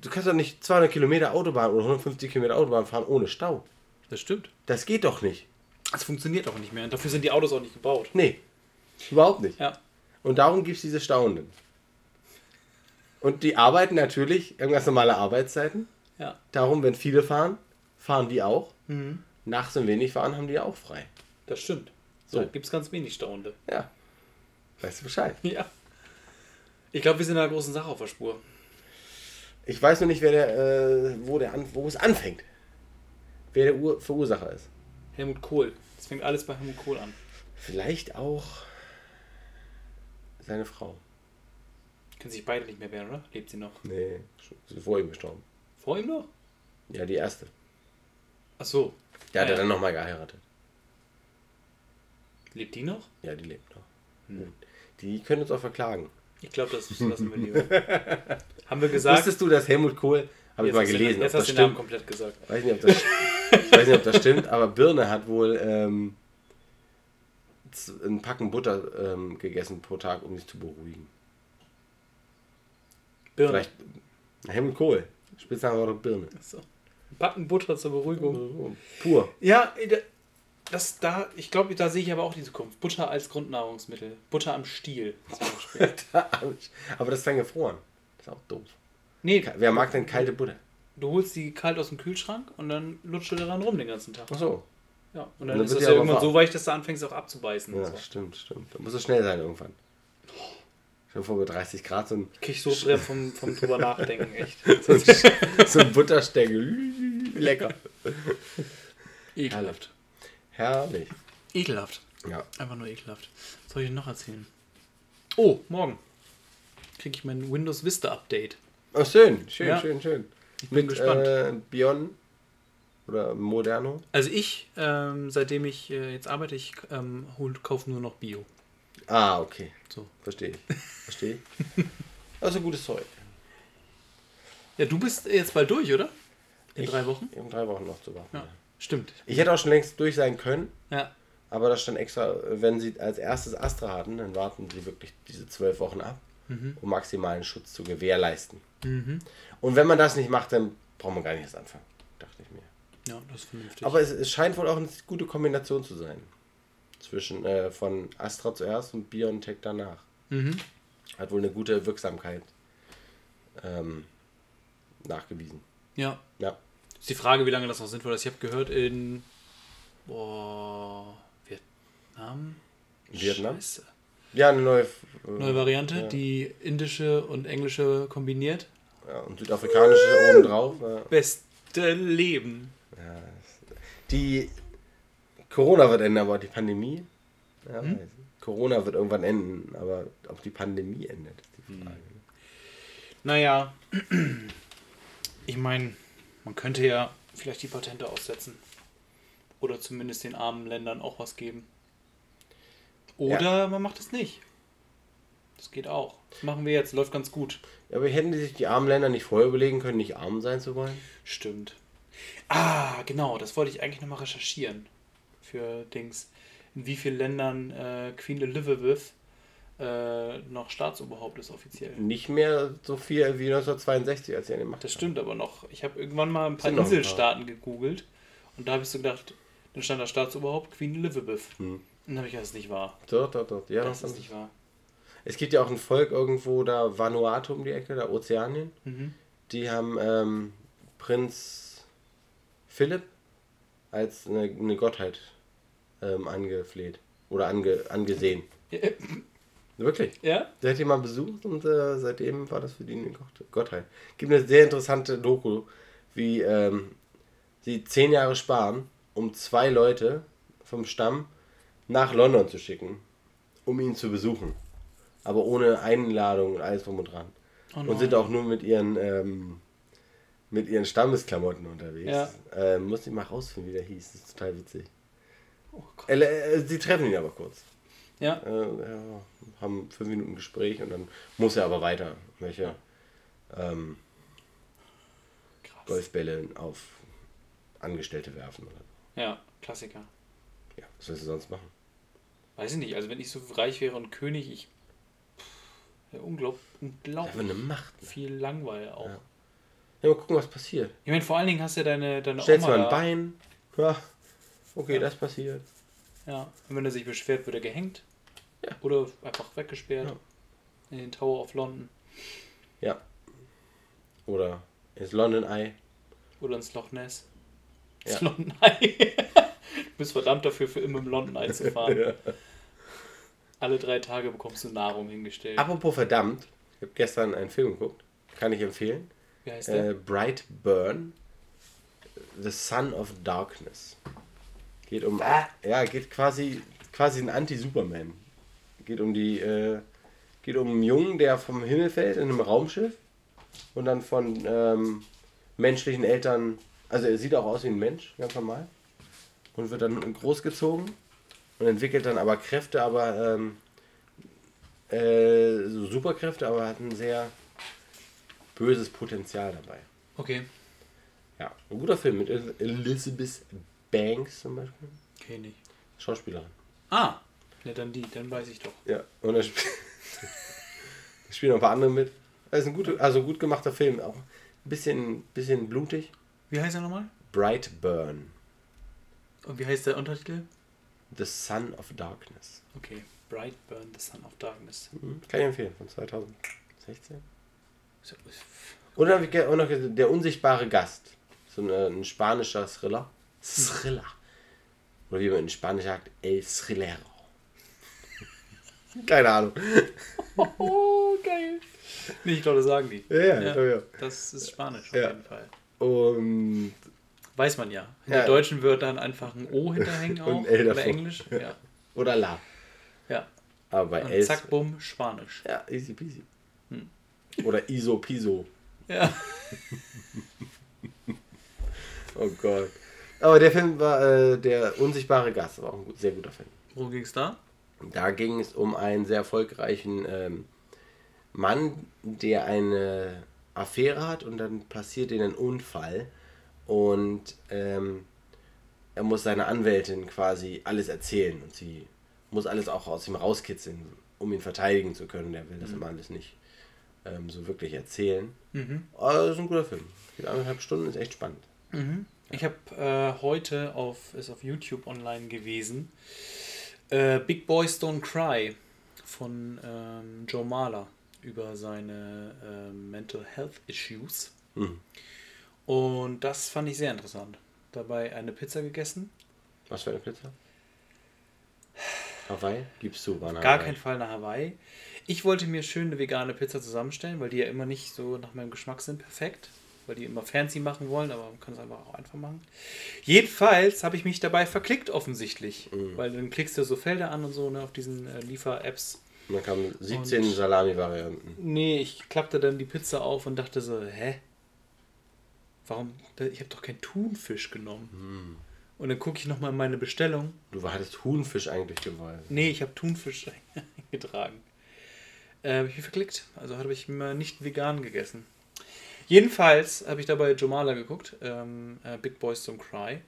Du kannst doch nicht 200 Kilometer Autobahn oder 150 Kilometer Autobahn fahren ohne Stau. Das stimmt. Das geht doch nicht. Das funktioniert auch nicht mehr. Und dafür sind die Autos auch nicht gebaut. Nee, überhaupt nicht. Ja. Und darum gibt es diese Stauenden. Und die arbeiten natürlich, irgendwas normale Arbeitszeiten. Ja. Darum, wenn viele fahren, fahren die auch. Mhm. Nachts, wenn wenig fahren, haben die auch frei. Das stimmt. So. Da gibt es ganz wenig Stauende. Ja. Weißt du Bescheid? [LAUGHS] Ja. Ich glaube, wir sind einer großen Sache auf der Spur. Ich weiß nur nicht, wer der, äh, wo, der an, wo es anfängt. Wer der Ur Verursacher ist. Helmut Kohl. Das fängt alles bei Helmut Kohl an. Vielleicht auch seine Frau. Können sich beide nicht mehr wehren, oder? Lebt sie noch? Nee, sie ist vor ihm gestorben. Vor ihm noch? Ja, die erste. Ach so. Der hat Ja, er dann nochmal geheiratet. Lebt die noch? Ja, die lebt noch. Die können uns auch verklagen. Ich glaube, das lassen wir lieber. [LAUGHS] Haben wir gesagt? Wusstest du, dass Helmut Kohl, habe ich mal gelesen, Jetzt das hast du den Namen stimmt. komplett gesagt. Weiß nicht, ob das, ich weiß nicht, ob das stimmt, aber Birne hat wohl ähm, ein Packen Butter ähm, gegessen pro Tag, um sich zu beruhigen. Birne. Vielleicht Helmut Kohl. War doch Birne. So. Backen Butter zur Beruhigung. Pur. Ja, da- das da, ich glaube, da sehe ich aber auch die Zukunft. Butter als Grundnahrungsmittel. Butter am Stiel [LAUGHS] aber das ist dann gefroren. Das ist auch doof. nee, Wer mag denn kalte Butter? du holst die kalt aus dem Kühlschrank und dann lutscht du daran rum den ganzen Tag. Ach so. Ja, und Und dann, dann ist wird das ja irgendwann so weich, dass du anfängst auch abzubeißen. Ja, so. stimmt, stimmt. Da muss es schnell sein irgendwann. Vor bei 30 Grad so ein, Krieg ich so vom, vom drüber nachdenken, echt. [LAUGHS] so ein, Butterstängel. Lecker. Ekelhaft. Herrlich. Ekelhaft. Ja. Einfach nur ekelhaft. Was soll ich noch erzählen? Oh, morgen kriege ich mein Windows Vista Update. Oh, schön, schön, Ja. schön, schön. Ich bin gespannt. Äh, Bion oder Moderno. Also ich, ähm, seitdem ich äh, jetzt arbeite, ich ähm, kaufe nur noch Bio. Ah, okay. So. Verstehe ich. Verstehe. [LAUGHS] Also gutes Zeug. Ja, du bist jetzt bald durch, oder? In Ich- drei Wochen? In drei Wochen noch zu warten. Ja, stimmt. Ich hätte auch schon längst durch sein können, Ja, aber da stand extra, wenn sie als erstes Astra hatten, dann warten sie wirklich diese zwölf Wochen ab, um maximalen Schutz zu gewährleisten. Mhm. Und wenn man das nicht macht, dann braucht man gar nicht erst anfangen, dachte ich mir. ja, das ist vernünftig. Aber es, es scheint wohl auch eine gute Kombination zu sein. Zwischen äh, von Astra zuerst und BioNTech danach. mhm. Hat wohl eine gute Wirksamkeit ähm, nachgewiesen. Ja. Ja. Ist die Frage, wie lange das noch sinnvoll ist. Ich habe gehört, in boah, Vietnam. Vietnam? Scheiße. Ja, eine neue, äh, Neue Variante, Ja. die indische und englische kombiniert. ja, und südafrikanische obendrauf. Ja. Beste Leben. Die Corona wird enden, aber die Pandemie. Ja, ich. Corona wird irgendwann enden, aber ob die Pandemie endet, ist die Frage. Naja, ich meine, man könnte ja vielleicht die Patente aussetzen. Oder zumindest den armen Ländern auch was geben. Oder man macht es nicht. Das geht auch. Das machen wir jetzt, läuft ganz gut. Ja, aber hätten die sich die armen Länder nicht vorher überlegen können, nicht arm sein zu wollen? Stimmt. Ah, genau, das wollte ich eigentlich nochmal recherchieren. Für Dings. In wie vielen Ländern äh, Queen Elizabeth äh, noch Staatsoberhaupt ist offiziell. Nicht mehr so viel wie 1962, als sie den Macht Das stimmt aber noch. Ich habe irgendwann mal ein paar Sind noch ein paar. Inselstaaten gegoogelt und da habe ich so gedacht, dann stand da Staatsoberhaupt Queen Elizabeth. Hm. Und dann habe ich gedacht, das ist nicht wahr. Dort, dort, dort. Ja, Das das ist nicht wahr. Es gibt ja auch ein Volk irgendwo da, Vanuatu um die Ecke, da Ozeanien. Mhm. Die haben ähm, Prinz Philipp als eine, eine Gottheit ähm, angefleht. Oder ange, angesehen. [LAUGHS] Wirklich. Ja? Der hat die mal besucht und äh, seitdem war das für die eine Gott- Gottheit. Gibt eine sehr interessante Doku, wie ähm, sie zehn Jahre sparen, um zwei Leute vom Stamm nach London zu schicken, um ihn zu besuchen. Aber ohne Einladung und alles drum und dran. Oh und sind auch nur mit ihren ähm, mit ihren Stammesklamotten unterwegs. Ja. Ähm, muss ich mal rausfinden, wie der hieß. Das ist total witzig. Oh. Äh, äh, sie treffen ihn aber kurz. Ja. Äh, ja, haben fünf Minuten Gespräch und dann muss er aber weiter welche ähm, Krass. Golfbälle auf Angestellte werfen. Oder. Ja, Klassiker. Ja, was willst du sonst machen? Weiß ich nicht, also wenn ich so reich wäre und König, ich. Ja, unglaub, Einfach unglaublich eine Macht. ne? viel Langweil auch. Ja. Ja, mal gucken, was passiert. Ich meine, vor allen Dingen hast du ja deine, deine Stellst Oma mal ein da. Bein. Ja, okay, Ja. das passiert. Ja. Und wenn er sich beschwert, wird er gehängt. Ja. Oder einfach weggesperrt. Ja. In den Tower of London. Ja. Oder ins London Eye. Oder ins Loch Ness. Ja. Ins London Eye. [LAUGHS] du bist verdammt dafür, für immer im London Eye zu fahren. [LAUGHS] Ja. Alle drei Tage bekommst du Nahrung hingestellt. Apropos verdammt, ich habe gestern einen Film geguckt. Kann ich empfehlen. Wie heißt der? Äh, Bright Burn. The Son of Darkness. Geht um. Ja, geht quasi quasi ein Anti-Superman. Geht um die. Äh, geht um einen Jungen, der vom Himmel fällt in einem Raumschiff und dann von ähm, menschlichen Eltern. Also er sieht auch aus wie ein Mensch, ganz normal. Und wird dann großgezogen und entwickelt dann aber Kräfte, aber ähm, äh, so Superkräfte, aber hat ein sehr böses Potenzial dabei. Okay. Ja, ein guter Film mit El- Elizabeth Banks zum Beispiel. Okay, nicht. Schauspielerin. Ah, ne, dann die, dann weiß ich doch. Ja, und da sp [LAUGHS] spielen noch ein paar andere mit. Das ist ein gut, also gut gemachter Film, auch ein bisschen, bisschen blutig. Wie heißt er nochmal? Bright Burn, Und wie heißt der Untertitel? The Son of Darkness. Okay. Bright Burn, The Son of Darkness. Mhm, Kann ich empfehlen, von 2016. So, Und dann hab ich auch noch Der unsichtbare Gast. So ein, äh, ein spanischer Thriller. Thriller. Oder wie man in Spanisch sagt, El Thrillero. Keine Ahnung. Oh, geil. Nee, ich glaube, das sagen die. Ja, ja, ja. Das ist Spanisch auf Ja. jeden Fall. Und Weiß man ja. In Ja. der deutschen wird dann einfach ein O hinterhängen [LAUGHS] auch. Und ein L oder davor. Englisch. Ja. oder La. ja. Aber bei Und El zack, bumm, Spanisch. Ja, easy peasy. Hm. Oder Iso Piso. Ja. [LAUGHS] Oh Gott. Aber der Film war äh, der unsichtbare Gast, war auch ein gut, sehr guter Film. Worum ging's da? Da ging es um einen sehr erfolgreichen ähm, Mann, der eine Affäre hat und dann passiert ihm ein Unfall und ähm, er muss seiner Anwältin quasi alles erzählen und sie muss alles auch aus ihm rauskitzeln, um ihn verteidigen zu können. Der will das immer alles nicht ähm, so wirklich erzählen. Mhm. Aber das ist ein guter Film. Geht anderthalb Stunden, ist echt spannend. Mhm. Ich habe äh, heute auf, ist auf YouTube online gewesen. Äh, Big Boys Don't Cry von ähm, Joe Mahler über seine ähm, Mental Health Issues. Mhm. Und das fand ich sehr interessant. Dabei eine Pizza gegessen. Was für eine Pizza? Hawaii? Gibst du, eine Gar keinen Fall nach Hawaii. Ich wollte mir schön eine vegane Pizza zusammenstellen, weil die ja immer nicht so nach meinem Geschmack sind perfekt. Weil die immer fancy machen wollen, aber man kann es einfach auch einfach machen. Jedenfalls habe ich mich dabei verklickt offensichtlich. Mhm. Weil dann klickst du so Felder an und so ne, auf diesen äh, Liefer-Apps. Dann kamen 17 Und- Salami-Varianten. Nee, ich klappte dann die Pizza auf und dachte so, hä? Warum? Ich habe doch keinen Thunfisch genommen. Hm. Und dann gucke ich nochmal in meine Bestellung. Du hattest Huhnfisch eigentlich gewollt. Nee, ich habe Thunfisch [LAUGHS] eingetragen. Äh, habe ich mich verklickt. Also habe ich mal nicht vegan gegessen. Jedenfalls habe ich dabei Jomala geguckt, ähm, äh, Big Boys Don't Cry.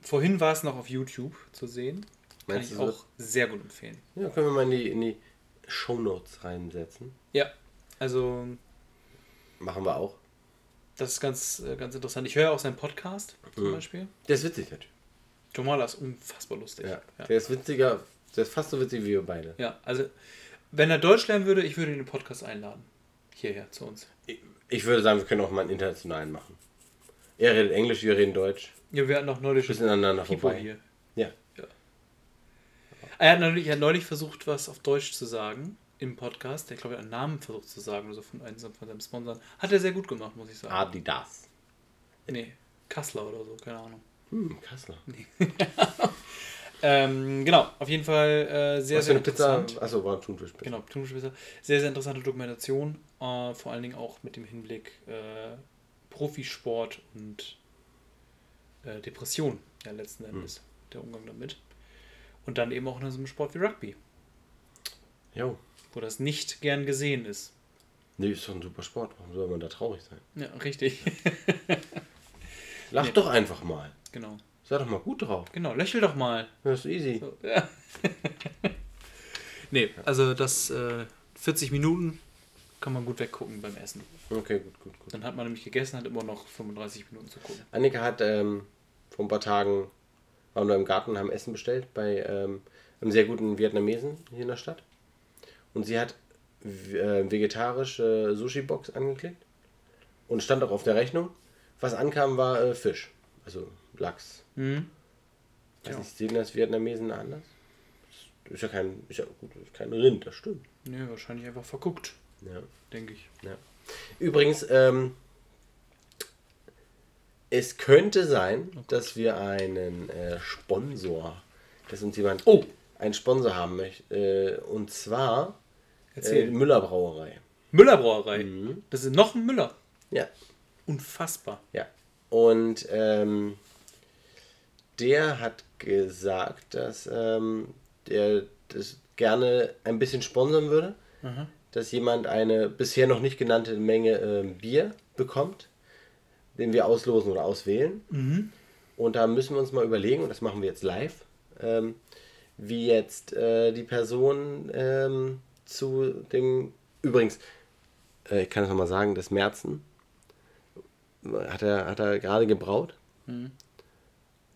Vorhin war es noch auf YouTube zu sehen. Kann Meinst ich auch sehr gut empfehlen. Ja, können wir mal in die, in die Shownotes reinsetzen. Ja, also Machen wir auch. das ist ganz, äh, ganz interessant. Ich höre auch seinen Podcast zum Mhm. Beispiel. Der ist witzig, natürlich. Jomala ist unfassbar lustig. Ja. Ja. Der ist witziger, der ist fast so witzig wie wir beide. ja, also wenn er Deutsch lernen würde, ich würde ihn in den Podcast einladen. Hierher zu uns. Ich, würde sagen, wir können auch mal einen internationalen machen. Er redet Englisch, wir reden Deutsch. Ja, wir hatten noch neulich Bisschen aneinander vorbei. hier. Ja. Er hat neulich, er hat neulich versucht, was auf Deutsch zu sagen im Podcast. Der, glaube ich, einen Namen versucht zu sagen oder so von einem von seinem Sponsoren. Hat er sehr gut gemacht, muss ich sagen. Adidas. Nee, Kassler oder so, keine Ahnung. Hm, Kassler. [LAUGHS] Ähm, genau, auf jeden Fall äh, sehr, Was für sehr eine Pizza? interessant. Achso, war Thunfischpizza. Genau, Thunfischpizza. Sehr, sehr interessante Dokumentation. Äh, vor allen Dingen auch mit dem Hinblick äh, Profisport und äh, Depression, ja, letzten Endes. Der Umgang damit. Und dann eben auch in so einem Sport wie Rugby, Jo. wo das nicht gern gesehen ist. Nee, ist doch ein super Sport. Warum soll man da traurig sein? Ja, richtig. Lach [LAUGHS] Nee. doch einfach mal. genau. Sei doch mal gut drauf. Genau, lächel doch mal. Das ist easy. So, ja. [LAUGHS] nee, also das äh, 40 Minuten kann man gut weggucken beim Essen. Okay, gut, gut, gut. Dann hat man nämlich gegessen, hat immer noch 35 Minuten zu gucken. Annika hat ähm, vor ein paar Tagen, waren wir im Garten und haben Essen bestellt bei ähm, einem sehr guten Vietnamesen hier in der Stadt. Und sie hat äh, vegetarische Sushi-Box angeklickt und stand auch auf der Rechnung. Was ankam, war äh, Fisch, also Lachs. Mhm. Ja. nicht, sehen das Vietnamesen anders? Das ist ja kein, ist ja gut, ist kein Rind, das stimmt. Nee, wahrscheinlich einfach verguckt, Ja. denke ich. Ja. Übrigens, ähm, es könnte sein, dass wir einen äh, Sponsor, dass uns jemand Oh. einen Sponsor haben möchte. Äh, und zwar äh. Müller Brauerei. Müller Brauerei. Mhm. Das ist noch ein Müller. Ja, Unfassbar. ja. Und ähm, der hat gesagt, dass ähm, der das gerne ein bisschen sponsern würde, Mhm. dass jemand eine bisher noch nicht genannte Menge ähm, Bier bekommt, den wir auslosen oder auswählen. Mhm. Und da müssen wir uns mal überlegen, und das machen wir jetzt live, ähm, wie jetzt äh, die Person ähm, zu dem. Übrigens, äh, ich kann es nochmal sagen, das Märzen hat er, hat er gerade gebraut. Mhm.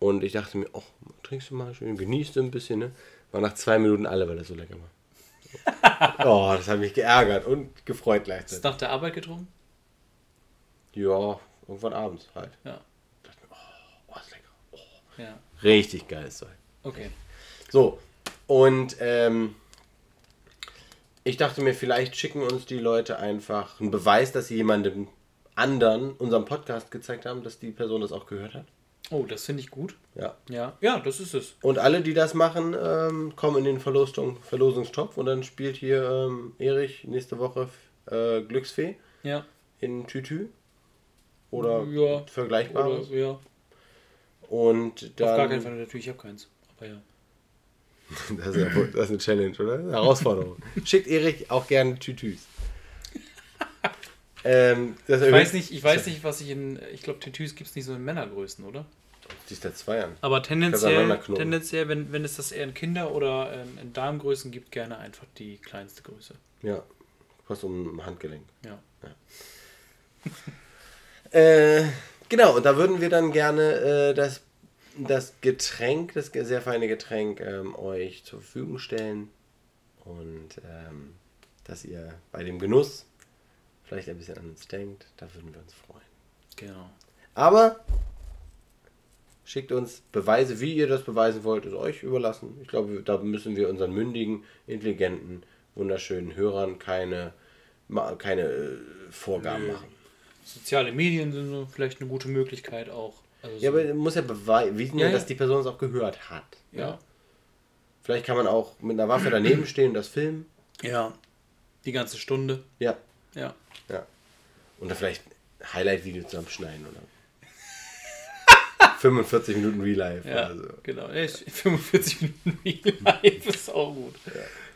Und ich dachte mir, oh, trinkst du mal schön, genießt du ein bisschen, ne? War nach zwei Minuten alle, weil das so lecker war. [LAUGHS] oh, das hat mich geärgert und gefreut Ist gleichzeitig. nach der Arbeit getrunken? Ja, irgendwann abends halt. Ja. Oh, ist lecker. Oh, Ja. richtig geiles Zeug. Okay. So, und ähm, ich dachte mir, vielleicht schicken uns die Leute einfach einen Beweis, dass sie jemandem anderen unseren Podcast gezeigt haben, dass die Person das auch gehört hat. Oh, das finde ich gut. Ja. Ja. Ja, das ist es. Und alle, die das machen, ähm, kommen in den Verlosung, Verlosungstopf und dann spielt hier ähm, Erich nächste Woche äh, Glücksfee Ja. in Tütü. Oder Ja. Vergleichbares. Oder, ja. Und dann. Auf gar keinen Fall natürlich, ich habe keins. Aber ja. [LAUGHS] Das ist, ja, wohl- das ist eine Challenge, oder? Eine Herausforderung. [LAUGHS] Schickt Erik auch gerne Tütüs. [LAUGHS] ähm, Ich weiß nicht, ich weiß nicht, was ich in. Ich glaube, Tütüs gibt es nicht so in Männergrößen, oder? Ist der zwei an. Aber tendenziell, tendenziell wenn, wenn es das eher in Kinder- oder in, in Damengrößen gibt, gerne einfach die kleinste Größe. Ja. Fast um ein Handgelenk. Ja. [LAUGHS] Äh, genau, und da würden wir dann gerne äh, das, das Getränk, das sehr feine Getränk, ähm, euch zur Verfügung stellen. Und ähm, dass ihr bei dem Genuss vielleicht ein bisschen an uns denkt, da würden wir uns freuen. Genau. Aber schickt uns Beweise, wie ihr das beweisen wollt, ist euch überlassen. Ich glaube, da müssen wir unseren mündigen, intelligenten, wunderschönen Hörern keine, keine äh, Vorgaben Nö. machen. Soziale Medien sind so vielleicht eine gute Möglichkeit auch. Also Ja, so- aber muss ja beweisen, Ja, ja. dass die Person es auch gehört hat. ja. Vielleicht kann man auch mit einer Waffe daneben stehen und das filmen. Ja. Die ganze Stunde. Ja, Ja. ja. Und dann vielleicht Highlight-Video zusammenschneiden oder. 45 Minuten Real Life. Ja, oder so. genau. Nee, 45 [LAUGHS] Minuten Real [LAUGHS] Life ist auch gut.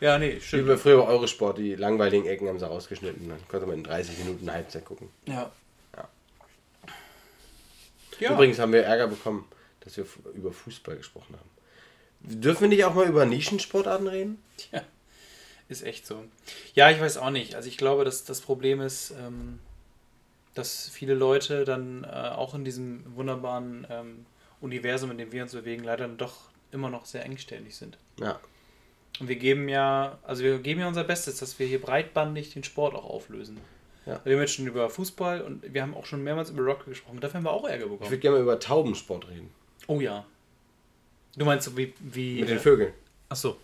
Ja, nee, Wie stimmt. bei früher bei Eurosport, die langweiligen Ecken haben sie rausgeschnitten. Dann konnte man in 30 Minuten Halbzeit gucken. Ja. Ja. Ja. Übrigens haben wir Ärger bekommen, dass wir über Fußball gesprochen haben. Dürfen wir nicht auch mal über Nischensportarten reden? Tja, ist echt so. Ja, ich weiß auch nicht. Also ich glaube, dass das Problem ist, ähm, dass viele Leute dann äh, auch in diesem wunderbaren ähm, Universum, in dem wir uns bewegen, leider dann doch immer noch sehr engständig sind. Ja. Und wir geben ja, also wir geben ja unser Bestes, dass wir hier breitbandig den Sport auch auflösen. Ja. Wir haben jetzt schon über Fußball und wir haben auch schon mehrmals über Rock gesprochen. Dafür haben wir auch Ärger Ich bekommen. würde gerne mal über Taubensport reden. Oh ja. Du meinst so wie. wie Mit den Vögeln. Achso.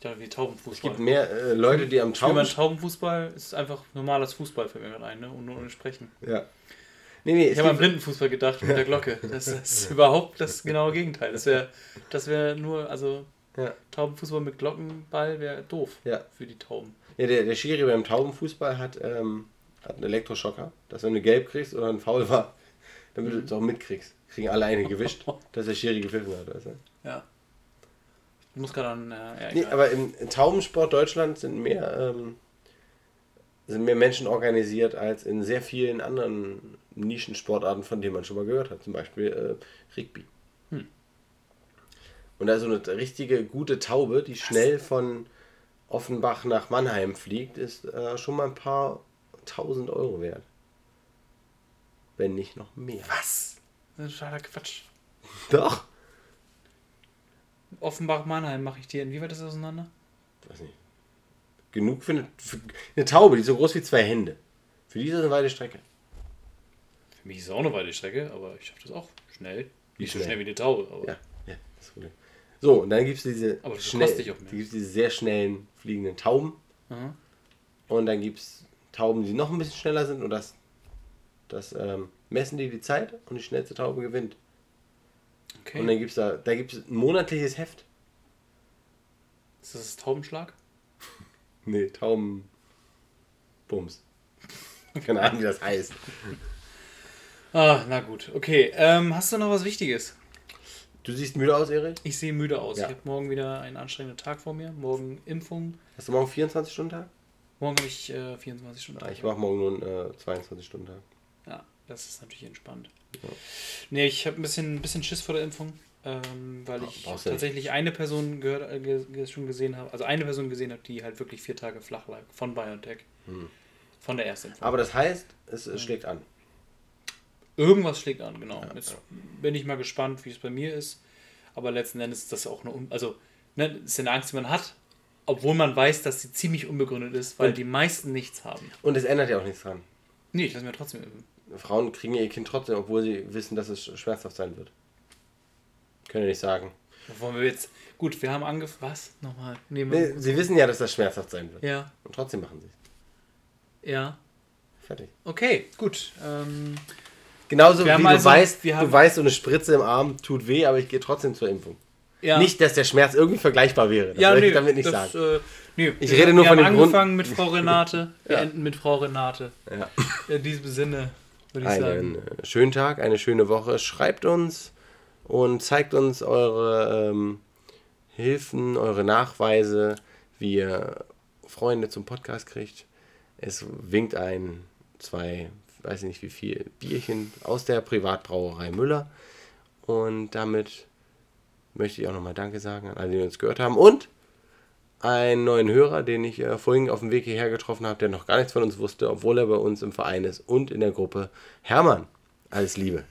Ich dachte, wie Es Taubenfußball. gibt mehr äh, Leute, die am Tauben... Taubenfußball ist einfach normales Fußball für mich ein, ne? Und nur ohne Sprechen. Ja. Nee, nee, es Ich habe an Blindenfußball gedacht mit der Glocke. [LAUGHS] Das ist [LAUGHS] überhaupt das genaue Gegenteil. Das wäre das wär nur, also ja. Taubenfußball mit Glockenball wäre doof Ja. für die Tauben. Ja, der, der Schiri beim Taubenfußball hat, ähm, hat einen Elektroschocker, dass wenn du gelb kriegst oder ein Foul war, [LAUGHS] damit du es auch mitkriegst. Kriegen alle eine gewischt, dass der Schiri gepfiffen hat. Weißt du? Ja. Ich muss gerade an. Äh, Nee, aber im Taubensport Deutschland sind mehr, ähm, sind mehr Menschen organisiert als in sehr vielen anderen Nischensportarten, von denen man schon mal gehört hat. Zum Beispiel äh, Rugby. Hm. Und da so eine richtige gute Taube, die schnell von Offenbach nach Mannheim fliegt, ist äh, schon mal ein paar tausend Euro wert. Wenn nicht noch mehr. Was? Das ist totaler Quatsch. Doch. Offenbach-Mannheim mache ich dir. Inwieweit ist das auseinander? Weiß nicht. Genug für eine, für eine Taube, die ist so groß wie zwei Hände. Für die ist das eine weite Strecke. Für mich ist es auch eine weite Strecke, aber ich schaffe das auch schnell. Nicht so schnell? schnell wie eine Taube, aber. Ja, ja, das gut. So, und dann gibt es diese, schnell, gibt's diese sehr schnellen fliegenden Tauben. Aha. Und dann gibt es Tauben, die noch ein bisschen schneller sind. Und das, das ähm, messen die die Zeit und die schnellste Taube gewinnt. Okay. Und dann gibt es da, da gibt's ein monatliches Heft. ist das Taubenschlag? [LAUGHS] Nee, Tauben. Bums. Keine Ahnung, wie das heißt. Ah, na gut. Okay. Ähm, hast du noch was Wichtiges? Du siehst müde aus, Erik? Ich sehe müde aus. Ja. Ich habe morgen wieder einen anstrengenden Tag vor mir. Morgen Impfung. Hast du morgen 24 Stunden Tag? Morgen habe ich äh, 24 Stunden Ja, Tag. ich mache morgen nur einen äh, 22 Stunden Tag. Ja, das ist natürlich entspannt. Nee, ich habe ein bisschen, ein bisschen Schiss vor der Impfung, ähm, weil ich brauchst du nicht. tatsächlich eine Person gehört, äh, ge, schon gesehen habe, also eine Person gesehen habe, die halt wirklich vier Tage flach lag von BioNTech. Von der ersten Impfung. Aber das heißt, es, es schlägt an. Irgendwas schlägt an, genau. Jetzt bin ich mal gespannt, wie es bei mir ist. Aber letzten Endes ist das auch eine, also, ne, ist eine Angst, die man hat, obwohl man weiß, dass sie ziemlich unbegründet ist, weil Und- die meisten nichts haben. Und es ändert ja auch nichts dran. Nee, ich lasse mir trotzdem impfen. Frauen kriegen ihr Kind trotzdem, obwohl sie wissen, dass es schmerzhaft sein wird. Können ja nicht sagen. Wollen wir jetzt. Gut, wir haben angefangen. Was? Nochmal. Nee, Nee, sie wissen ja, dass das schmerzhaft sein wird. Ja, Und trotzdem machen sie es. ja. Fertig. Okay, gut. Ähm, Genauso Wir haben wie also- du weißt, wir du haben- weißt, so eine Spritze im Arm tut weh, aber ich gehe trotzdem zur Impfung. ja. Nicht, dass der Schmerz irgendwie vergleichbar wäre. Das ja, nee, ich damit nicht das, sagen. Äh, nee, Ich wir- rede nur wir von haben dem Grund- angefangen mit Frau [LAUGHS] Renate. Wir Ja. enden mit Frau Renate. Ja. In diesem Sinne würde ich Einen sagen. äh, schönen Tag, eine schöne Woche. Schreibt uns und zeigt uns eure ähm, Hilfen, eure Nachweise, wie ihr Freunde zum Podcast kriegt. Es winkt ein, zwei, weiß ich nicht wie viel, Bierchen aus der Privatbrauerei Müller. Und damit möchte ich auch nochmal Danke sagen an alle, die uns gehört haben. Und einen neuen Hörer, den ich äh, vorhin auf dem Weg hierher getroffen habe, der noch gar nichts von uns wusste, obwohl er bei uns im Verein ist und in der Gruppe. Hermann, alles Liebe.